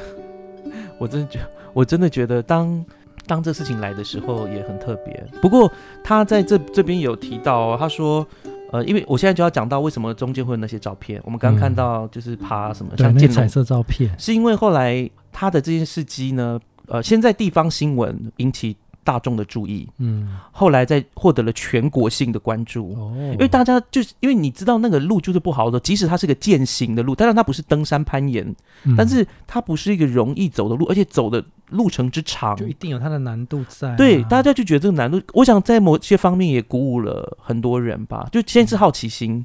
[laughs] 我真的觉，我真的觉得当当这事情来的时候也很特别。不过他在这这边有提到，他说，呃，因为我现在就要讲到为什么中间会有那些照片，我们刚刚看到就是爬什么像那彩色照片，是因为后来他的这件事迹呢，呃，现在地方新闻引起。大众的注意，嗯，后来在获得了全国性的关注，哦，因为大家就是因为你知道那个路就是不好的，即使它是个践行的路，当然它不是登山攀岩，但是它不是一个容易走的路，而且走的路程之长，就一定有它的难度在。对，大家就觉得这个难度，我想在某些方面也鼓舞了很多人吧。就先是好奇心，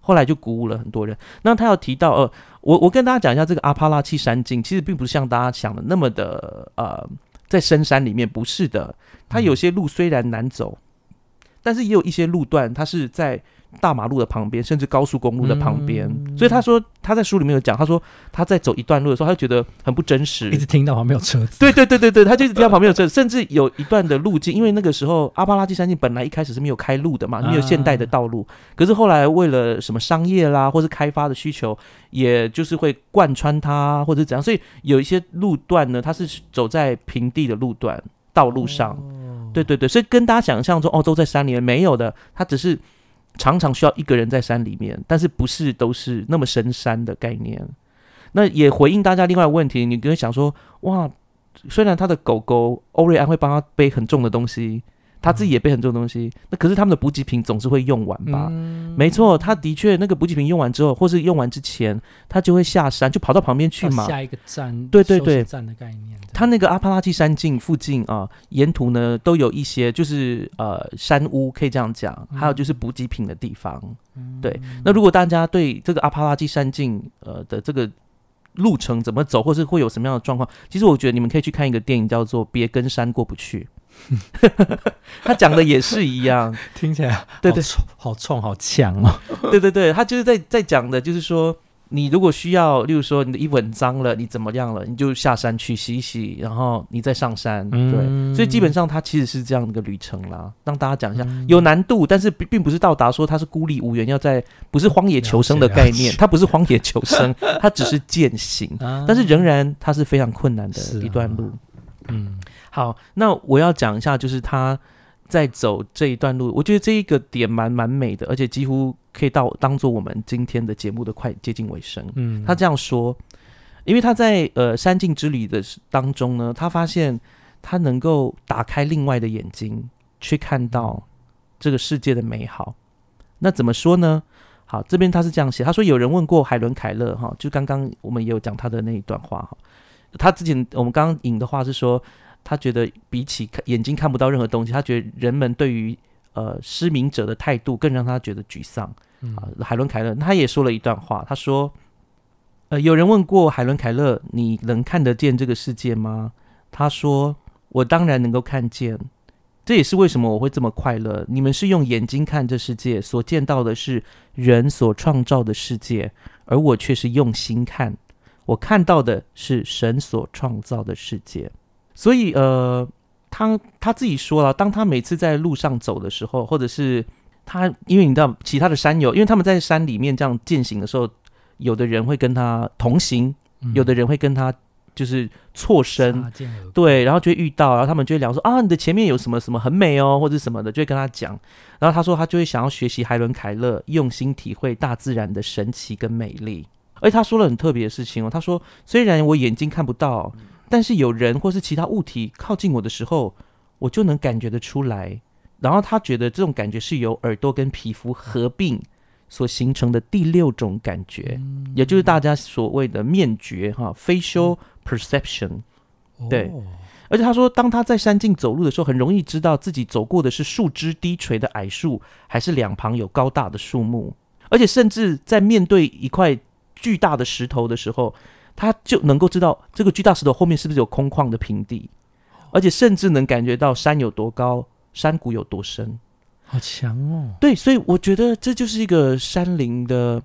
后来就鼓舞了很多人。那他要提到，呃，我我跟大家讲一下这个阿帕拉契山径，其实并不是像大家想的那么的，呃。在深山里面不是的，它有些路虽然难走，但是也有一些路段，它是在大马路的旁边，甚至高速公路的旁边。所以他说他在书里面有讲，他说他在走一段路的时候，他就觉得很不真实，一直听到旁边有车子。对 [laughs] 对对对对，他就一直听到旁边有车子，甚至有一段的路径，因为那个时候阿巴拉基山径本来一开始是没有开路的嘛，没有现代的道路，可是后来为了什么商业啦，或是开发的需求，也就是会贯穿它或者怎样，所以有一些路段呢，它是走在平地的路段道路上。对对对，所以跟大家想象中哦，都在山里面没有的，它只是。常常需要一个人在山里面，但是不是都是那么深山的概念。那也回应大家另外问题，你可以想说，哇，虽然他的狗狗欧瑞安会帮他背很重的东西。他自己也背很多东西，那可是他们的补给品总是会用完吧？没错，他的确那个补给品用完之后，或是用完之前，他就会下山，就跑到旁边去嘛。下一个站，对对对，站的概念。他那个阿帕拉契山境附近啊，沿途呢都有一些就是呃山屋，可以这样讲，还有就是补给品的地方。对，那如果大家对这个阿帕拉契山境呃的这个路程怎么走，或是会有什么样的状况，其实我觉得你们可以去看一个电影，叫做《别跟山过不去》。[laughs] 他讲的也是一样，听起来对对，好冲好强哦。[laughs] 对对对，他就是在在讲的，就是说，你如果需要，例如说你的衣服很脏了，你怎么样了，你就下山去洗洗，然后你再上山。对，所以基本上它其实是这样的一个旅程啦。让大家讲一下，有难度，但是并并不是到达说它是孤立无援，要在不是荒野求生的概念，它不是荒野求生，[laughs] 它只是践行，但是仍然它是非常困难的一段路。嗯。好，那我要讲一下，就是他在走这一段路，我觉得这一个点蛮蛮美的，而且几乎可以到当做我们今天的节目的快接近尾声。嗯，他这样说，因为他在呃山境之旅的当中呢，他发现他能够打开另外的眼睛，去看到这个世界的美好。那怎么说呢？好，这边他是这样写，他说有人问过海伦凯勒哈，就刚刚我们也有讲他的那一段话哈，他之前我们刚刚引的话是说。他觉得比起看眼睛看不到任何东西，他觉得人们对于呃失明者的态度更让他觉得沮丧。啊，海伦凯勒他也说了一段话，他说：“呃，有人问过海伦凯勒，你能看得见这个世界吗？”他说：“我当然能够看见，这也是为什么我会这么快乐。你们是用眼睛看这世界，所见到的是人所创造的世界，而我却是用心看，我看到的是神所创造的世界。”所以，呃，他他自己说了，当他每次在路上走的时候，或者是他，因为你知道，其他的山友，因为他们在山里面这样践行的时候，有的人会跟他同行，有的人会跟他就是错身，对，然后就会遇到，然后他们就会聊说啊，你的前面有什么什么很美哦，或者什么的，就会跟他讲。然后他说，他就会想要学习海伦凯勒，用心体会大自然的神奇跟美丽。而且他说了很特别的事情哦，他说虽然我眼睛看不到，但是有人或是其他物体靠近我的时候，我就能感觉得出来。然后他觉得这种感觉是由耳朵跟皮肤合并所形成的第六种感觉，也就是大家所谓的面觉哈 （facial perception）。对哦而且他说，当他在山径走路的时候，很容易知道自己走过的是树枝低垂的矮树，还是两旁有高大的树木。而且甚至在面对一块巨大的石头的时候，他就能够知道这个巨大石头后面是不是有空旷的平地，而且甚至能感觉到山有多高，山谷有多深。好强哦！对，所以我觉得这就是一个山林的，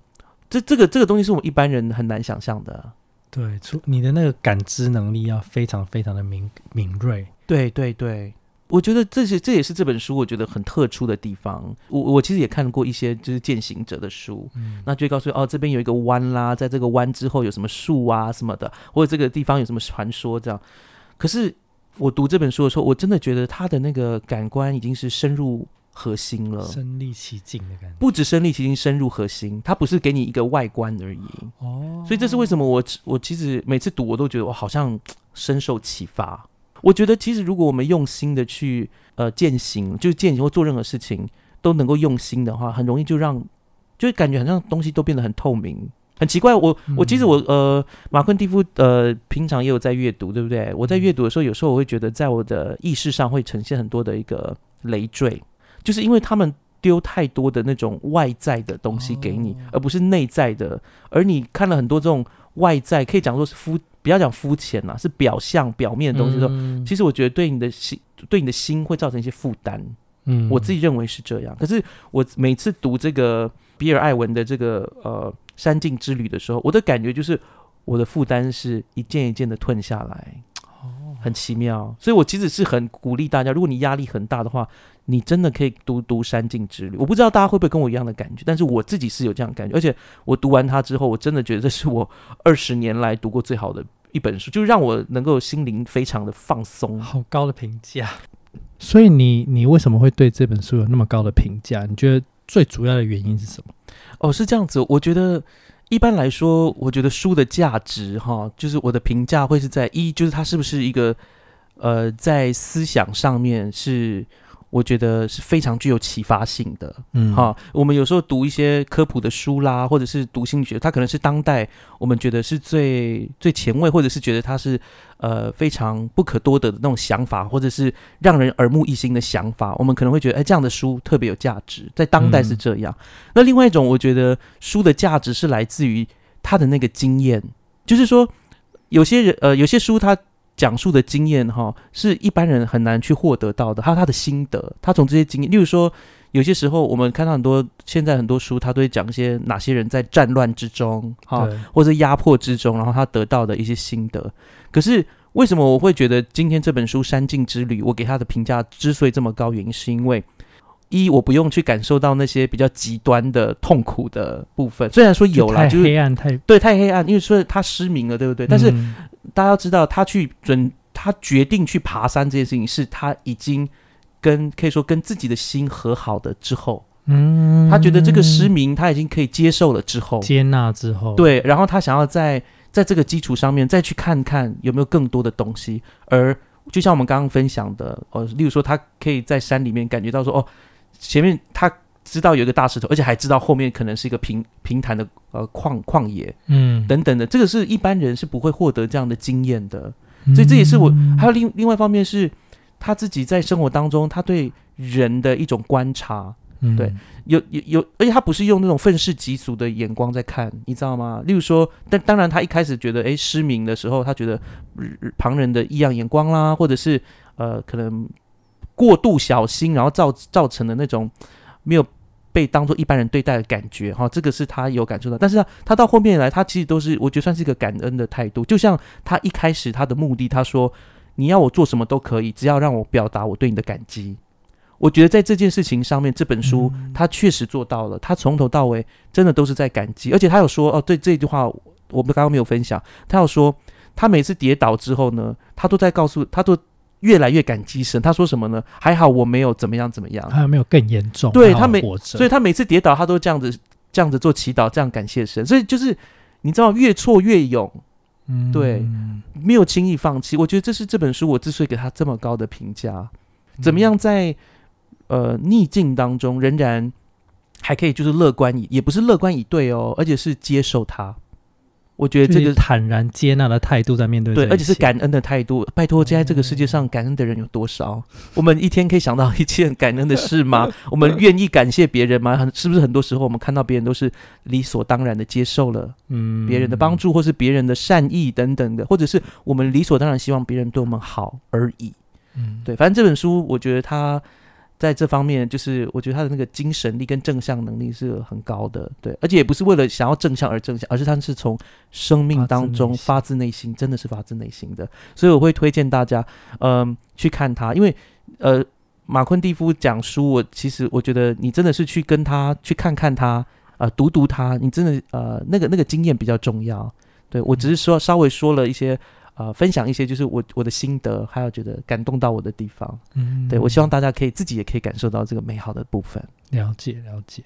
这这个这个东西是我们一般人很难想象的。对，出你的那个感知能力要非常非常的敏敏锐。对对对，我觉得这是这也是这本书我觉得很特殊的地方。我我其实也看过一些就是践行者的书，嗯，那就会告诉哦，这边有一个弯啦，在这个弯之后有什么树啊什么的，或者这个地方有什么传说这样。可是我读这本书的时候，我真的觉得他的那个感官已经是深入核心了。身临其境的感觉。不止身临其境，深入核心，它不是给你一个外观而已。哦，所以这是为什么我我其实每次读我都觉得我好像深受启发。我觉得其实如果我们用心的去呃践行，就是践行或做任何事情都能够用心的话，很容易就让就感觉好像东西都变得很透明。很奇怪，我我其实我呃，马昆蒂夫呃，平常也有在阅读，对不对？我在阅读的时候，有时候我会觉得，在我的意识上会呈现很多的一个累赘，就是因为他们丢太多的那种外在的东西给你，而不是内在的。而你看了很多这种外在，可以讲说是肤，不要讲肤浅啦，是表象、表面的东西的时候，嗯其实我觉得对你的心，对你的心会造成一些负担。嗯我自己认为是这样。可是我每次读这个比尔·艾文的这个呃山境之旅的时候，我的感觉就是我的负担是一件一件的吞下来，哦，很奇妙。所以我其实是很鼓励大家，如果你压力很大的话，你真的可以读读《山境之旅》。我不知道大家会不会跟我一样的感觉，但是我自己是有这样的感觉。而且我读完它之后，我真的觉得这是我二十年来读过最好的一本书，就是让我能够心灵非常的放松。好高的评价。所以你你为什么会对这本书有那么高的评价？你觉得最主要的原因是什么？哦，是这样子。我觉得一般来说，我觉得书的价值哈，就是我的评价会是在一，就是它是不是一个呃，在思想上面是我觉得是非常具有启发性的。嗯哈，我们有时候读一些科普的书啦，或者是读心理学，它可能是当代我们觉得是最最前卫，或者是觉得它是呃非常不可多得的那种想法，或者是让人耳目一新的想法，我们可能会觉得，哎，这样的书特别有价值，在当代是这样。那另外一种，我觉得书的价值是来自于他的那个经验，就是说有些人呃有些书它。讲述的经验哈，是一般人很难去获得到的。还有他的心得，他从这些经验，例如说，有些时候我们看到很多现在很多书，他都会讲一些哪些人在战乱之中，哈，对或者压迫之中，然后他得到的一些心得。可是为什么我会觉得今天这本书《山境之旅》，我给他的评价之所以这么高，原因是因为一我不用去感受到那些比较极端的痛苦的部分，虽然说有啦，就是黑暗太，对太黑暗，因为说他失明了，对不对？但是嗯大家要知道，他去准，他决定去爬山这件事情，是他已经跟可以说跟自己的心和好的之后，嗯。他觉得这个失明他已经可以接受了之后，接纳之后，，对，然后他想要在在这个基础上面再去看看有没有更多的东西，而就像我们刚刚分享的，哦，例如说他可以在山里面感觉到说，哦，前面他知道有一个大石头，而且还知道后面可能是一个平平坦的呃旷旷野嗯，等等的，这个是一般人是不会获得这样的经验的。所以这也是我嗯还有另另外一方面是他自己在生活当中，他对人的一种观察，嗯对有有有，而且他不是用那种愤世嫉俗的眼光在看，你知道吗？例如说，但当然他一开始觉得，诶失明的时候，他觉得呃旁人的异样眼光啦，或者是呃可能过度小心，然后造造成的那种没有。被当做一般人对待的感觉，哈，这个是他有感受到。但是他他到后面来，他其实都是我觉得算是一个感恩的态度。就像他一开始他的目的，他说你要我做什么都可以，只要让我表达我对你的感激。我觉得在这件事情上面，这本书嗯他确实做到了。他从头到尾真的都是在感激，而且他有说哦，对这句话我们刚刚没有分享。他有说，他每次跌倒之后呢，他都在告诉他都越来越感激神。他说什么呢？还好我没有怎么样怎么样。还有没有更严重？对他没所以他每次跌倒，他都这样子这样子做祈祷，这样感谢神。所以就是你知道越挫越勇，嗯对没有轻易放弃。我觉得这是这本书我之所以给他这么高的评价。怎么样在呃逆境当中仍然还可以就是乐观以，也不是乐观以对哦，而且是接受它。我觉得这个这个坦然接纳的态度在面对对，而且是感恩的态度。拜托，现在这个世界上感恩的人有多少？我们一天可以想到一件感恩的事吗？[laughs] 我们愿意感谢别人吗？很是不是很多时候我们看到别人都是理所当然的接受了嗯别人的帮助，或是别人的善意等等的，或者是我们理所当然希望别人对我们好而已。嗯，对，反正这本书我觉得它在这方面，就是我觉得他的那个精神力跟正向能力是很高的。对，而且也不是为了想要正向而正向，而是他是从生命当中发自内心，真的是发自内心的。所以我会推荐大家，嗯、去看他，因为呃，马昆蒂夫讲书，我其实我觉得你真的是去跟他去看看他，呃，读读他，你真的呃那个那个经验比较重要。对我只是说稍微说了一些。呃，分享一些就是我我的心得，还有觉得感动到我的地方。嗯对我希望大家可以自己也可以感受到这个美好的部分。了解了解，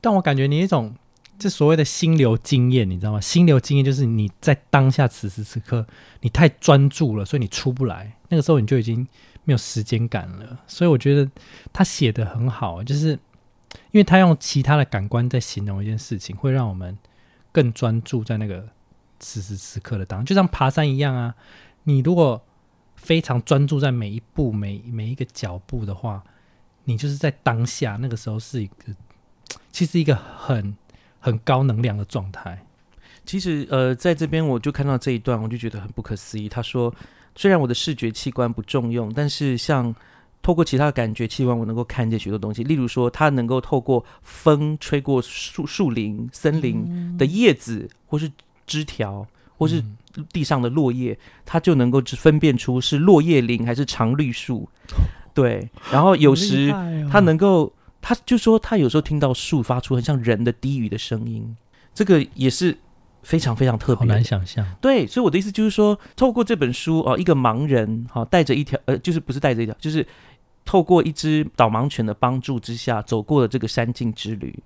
但我感觉你一种这所谓的心流经验，你知道吗？心流经验就是你在当下此时此刻，你太专注了，所以你出不来。那个时候你就已经没有时间感了。所以我觉得他写的很好，就是因为他用其他的感官在形容一件事情，会让我们更专注在那个此时此刻的当，就像爬山一样啊。你如果非常专注在每一步、每每一个脚步的话，你就是在当下那个时候是一个，其实一个很很高能量的状态。其实，呃，在这边我就看到这一段，我就觉得很不可思议。他说，虽然我的视觉器官不重用，但是像透过其他的感觉器官，我能够看见许多东西。例如说，它能够透过风吹过树树林、森林的叶子，或是枝条，或是嗯。地上的落叶，它就能够只分辨出是落叶林还是常绿树。对，然后有时哦。他能够，他就说他有时候听到树发出很像人的低语的声音，这个也是非常非常特别。好难想象。对，所以我的意思就是说，透过这本书哦，一个盲人哈、带着一条呃，就是不是带着一条，就是透过一只导盲犬的帮助之下，走过了这个山径之旅，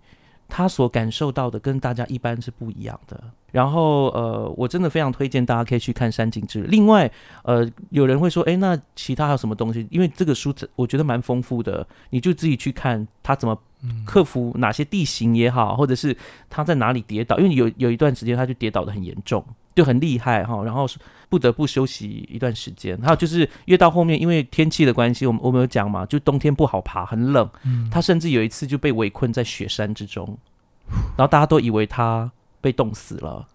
他所感受到的跟大家一般是不一样的。然后呃，我真的非常推荐大家可以去看《山景之》。另外呃，有人会说，哎，那其他还有什么东西？因为这个书我觉得蛮丰富的，你就自己去看他怎么嗯，克服哪些地形也好，或者是他在哪里跌倒，因为有有一段时间他就跌倒的很严重，就很厉害哈，然后不得不休息一段时间。还有就是越到后面，因为天气的关系，我们我们有讲嘛，就冬天不好爬，很冷，嗯他甚至有一次就被围困在雪山之中，然后大家都以为他被冻死了，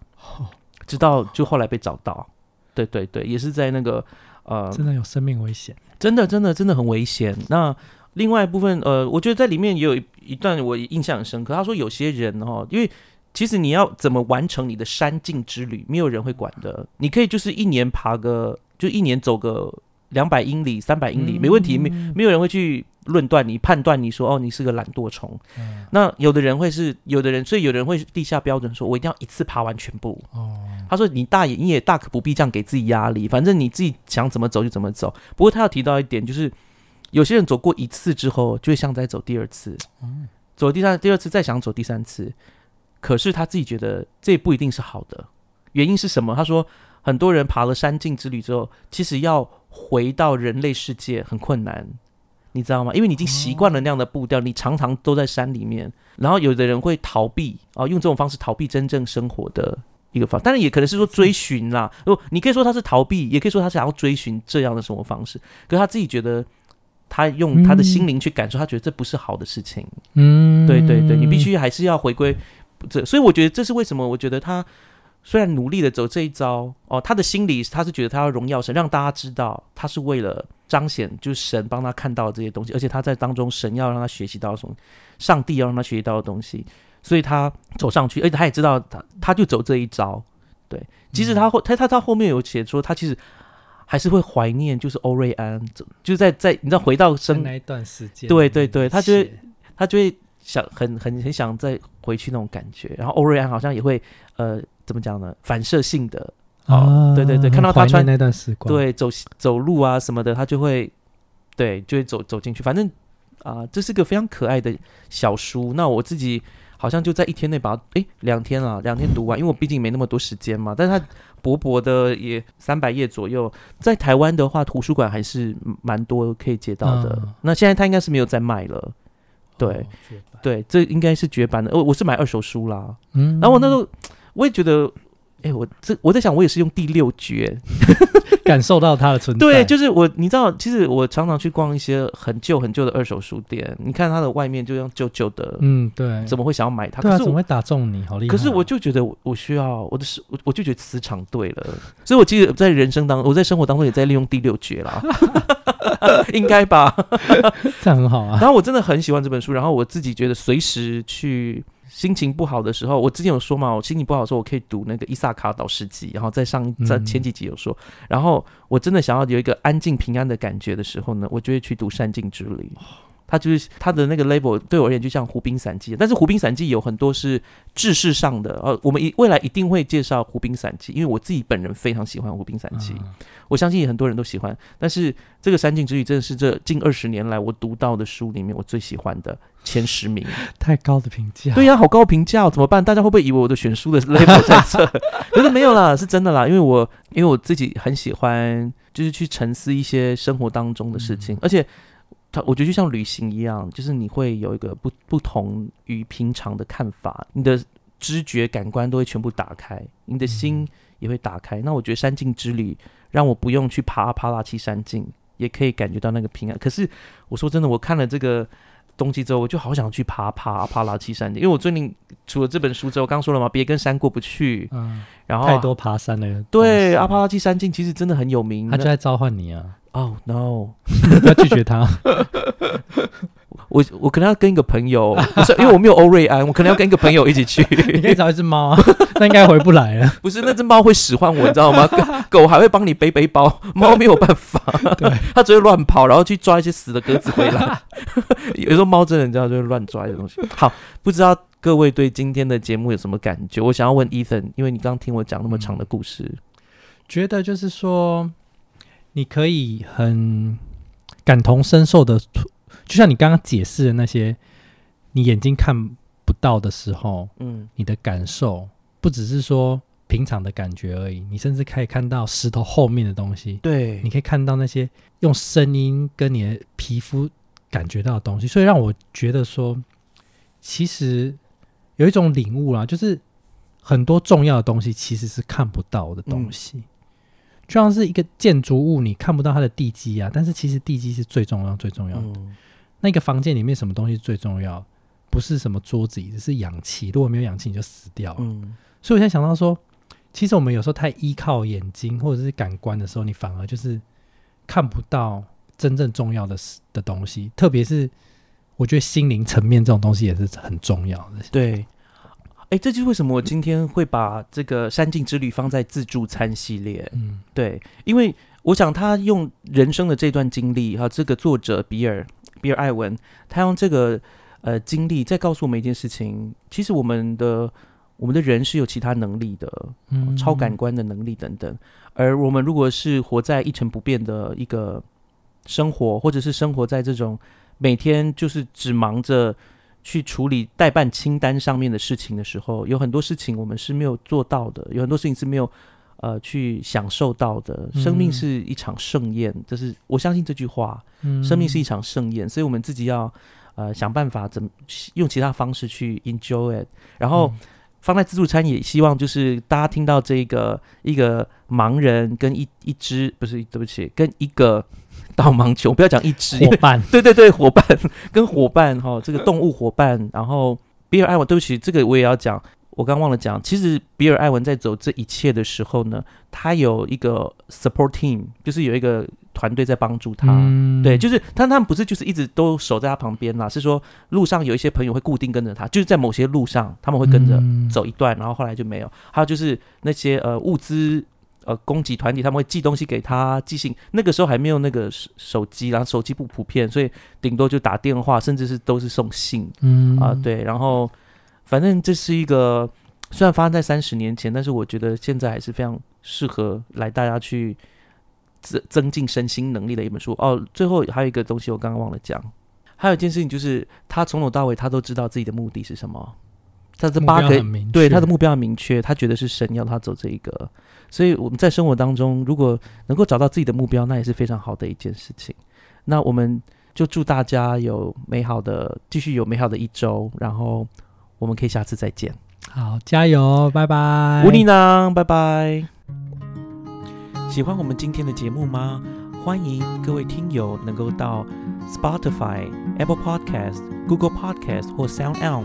直到就后来被找到。对对对，也是在那个呃真的有生命危险。真的，真的，真的很危险。那另外一部分，呃，我觉得在里面也有一一段我印象很深刻。他说有些人哦，因为其实你要怎么完成你的山径之旅，没有人会管的。你可以就是一年爬个，就一年走个两百英里、三百英里，没问题，没没有人会去论断你、判断你说哦，你是个懒惰虫。嗯那有的人会是，有的人，所以有的人会立下标准，说我一定要一次爬完全部。哦，他说：“你大也你也大可不必这样给自己压力，反正你自己想怎么走就怎么走。不过他要提到一点，就是有些人走过一次之后，就会想再走第二次，嗯走第三第二次再想走第三次。可是他自己觉得这不一定是好的，原因是什么？他说很多人爬了山径之旅之后，其实要回到人类世界很困难。”你知道吗？因为你已经习惯了那样的步调，你常常都在山里面，然后有的人会逃避啊，用这种方式逃避真正生活的一个方，当然也可能是说追寻啦。如果，你可以说他是逃避，也可以说他想要追寻这样的生活方式。可是他自己觉得，他用他的心灵去感受，他觉得这不是好的事情。嗯，对对对，你必须还是要回归这，所以我觉得这是为什么？我觉得他虽然努力的走这一招哦，他的心里他是觉得他要荣耀神，让大家知道他是为了彰显，就是神帮他看到这些东西，而且他在当中神要让他学习到什么，上帝要让他学习到的东西，所以他走上去，而且他也知道他他就走这一招。对，即使他后他他他后面有写说，他其实还是会怀念，就是欧瑞安，就是在在你知道回到生那一段时间，对对对他就会他就会想很很很想再回去那种感觉，然后欧瑞安好像也会呃怎么讲呢？反射性的哦，对对对，看到他穿那段时光，，对走走路啊什么的，他就会对就会走走进去。反正啊、这是个非常可爱的小书。那我自己好像就在一天内把它，诶两天啊，两天读完，因为我毕竟没那么多时间嘛。但是它薄薄的也三百页左右，在台湾的话，图书馆还是蛮多可以借到的。嗯那现在它应该是没有在卖了，对哦对，这应该是绝版的。我，我是买二手书啦，嗯，然后我那时候我也觉得。哎、我这我在想，我也是用第六觉，[laughs] 感受到它的存在，对，就是我，你知道，其实我常常去逛一些很旧很旧的二手书店，你看它的外面就像旧旧的，嗯，对，怎么会想要买它？对啊，可是怎么会打中你？好厉害哦！可是我就觉得我我需要我的是，我我就觉得磁场对了，所以我记得在人生当我在生活当中也在利用第六觉啦，[laughs] 应该吧？[laughs] 这样很好啊然。后我真的很喜欢这本书，然后我自己觉得随时去心情不好的时候，我之前有说嘛，我心情不好的时候我可以读那个伊萨卡导师集，然后在上在嗯前几集有说，然后我真的想要有一个安静平安的感觉的时候呢，我就会去读《善尽之旅》。它就是它的那个 label 对我而言就像《湖滨散记》，但是《湖滨散记》有很多是制式上的，呃，我们一未来一定会介绍《湖滨散记》，因为我自己本人非常喜欢《湖滨散记》嗯我相信也很多人都喜欢。但是这个《山境之旅》真的是这近二十年来我读到的书里面我最喜欢的前十名。[laughs] 太高的评价。对呀、好高评价、哦，怎么办？大家会不会以为我的选书的 [laughs] level 在这？[laughs] 可是没有啦，是真的啦，因为我因为我自己很喜欢，就是去沉思一些生活当中的事情，而且它我觉得就像旅行一样，就是你会有一个不不同于平常的看法，你的知觉感官都会全部打开，你的心也会打开。那我觉得山境之旅让我不用去爬阿帕拉契山境，也可以感觉到那个平安。可是我说真的，我看了这个。东西之后，我就好想去爬爬阿帕拉契山径，因为我最近除了这本书之后，刚刚说了嘛，别跟山过不去，嗯，然后太多爬山了。对阿帕拉契山境其实真的很有名。他就在召唤你啊！哦、no，[laughs] 不要拒绝他。我我可能要跟一个朋友，不是因为我没有欧瑞安，我可能要跟一个朋友一起去。你可以找一只猫啊，那应该回不来了。[laughs] 不是那只猫会使唤我，你知道吗？狗狗还会帮你背背包，猫没有办法，对，它只会乱跑，然后去抓一些死的鸽子回来。有时候猫真的你知道就会乱抓一些东西。好，不知道各位对今天的节目有什么感觉？我想要问 Ethan，因为你刚刚听我讲那么长的故事，觉得就是说，你可以很感同身受的，就像你刚刚解释的那些，你眼睛看不到的时候，嗯。你的感受不只是说平常的感觉而已，你甚至可以看到石头后面的东西，对。你可以看到那些用声音跟你的皮肤感觉到的东西，所以让我觉得说，其实有一种领悟啦，就是很多重要的东西其实是看不到的东西，就像是一个建筑物，你看不到它的地基啊，但是其实地基是最重要、最重要的。嗯那个房间里面什么东西最重要？不是什么桌子椅子，是氧气。如果没有氧气，你就死掉了。嗯所以我现在想到说，其实我们有时候太依靠眼睛或者是感官的时候，你反而就是看不到真正重要的事的东西。特别是我觉得心灵层面这种东西也是很重要的。对。哎，这就是为什么我今天会把这个山境之旅放在自助餐系列。嗯对，因为我想他用人生的这段经历，哈，这个作者比尔比尔艾文，他用这个呃经历在告诉我们一件事情：其实我们的我们的人是有其他能力的，嗯超感官的能力等等。而我们如果是活在一成不变的一个生活，或者是生活在这种每天就是只忙着去处理代办清单上面的事情的时候，有很多事情我们是没有做到的，有很多事情是没有呃去享受到的。生命嗯是一场盛宴，这是我相信这句话。嗯生命是一场盛宴，所以我们自己要呃想办法怎么用其他方式去 enjoy it，然后。嗯放在自助餐也希望就是大家听到这个一个盲人跟一一只不是对不起跟一个导盲犬，不要讲一只，[laughs] 伙伴，对对对伙伴跟伙伴哈、这个动物伙伴，然后比尔艾文对不起这个我也要讲，我刚忘了讲，其实比尔艾文在走这一切的时候呢，他有一个 support team，就是有一个团队在帮助他。嗯对，就是他他们不是就是一直都守在他旁边啦，是说路上有一些朋友会固定跟着他，就是在某些路上他们会跟着嗯走一段，然后后来就没有。还有就是那些呃物资呃供给团体，他们会寄东西给他，寄信。那个时候还没有那个手手机，然后手机不普遍，所以顶多就打电话，甚至是都是送信嗯啊、对，然后反正这是一个虽然发生在三十年前，但是我觉得现在还是非常适合来大家去增增进身心能力的一本书哦。最后还有一个东西我刚刚忘了讲，还有一件事情就是他从头到尾他都知道自己的目的是什么。他这八个对他的目标很明确，他觉得是神要他走这一个，所以我们在生活当中，如果能够找到自己的目标，那也是非常好的一件事情。那我们就祝大家有美好的，继续有美好的一周，然后我们可以下次再见。好，加油，拜拜。无力囊，拜拜。喜欢我们今天的节目吗？欢迎各位听友能够到 Spotify、Apple Podcast、Google Podcast 或 Sound On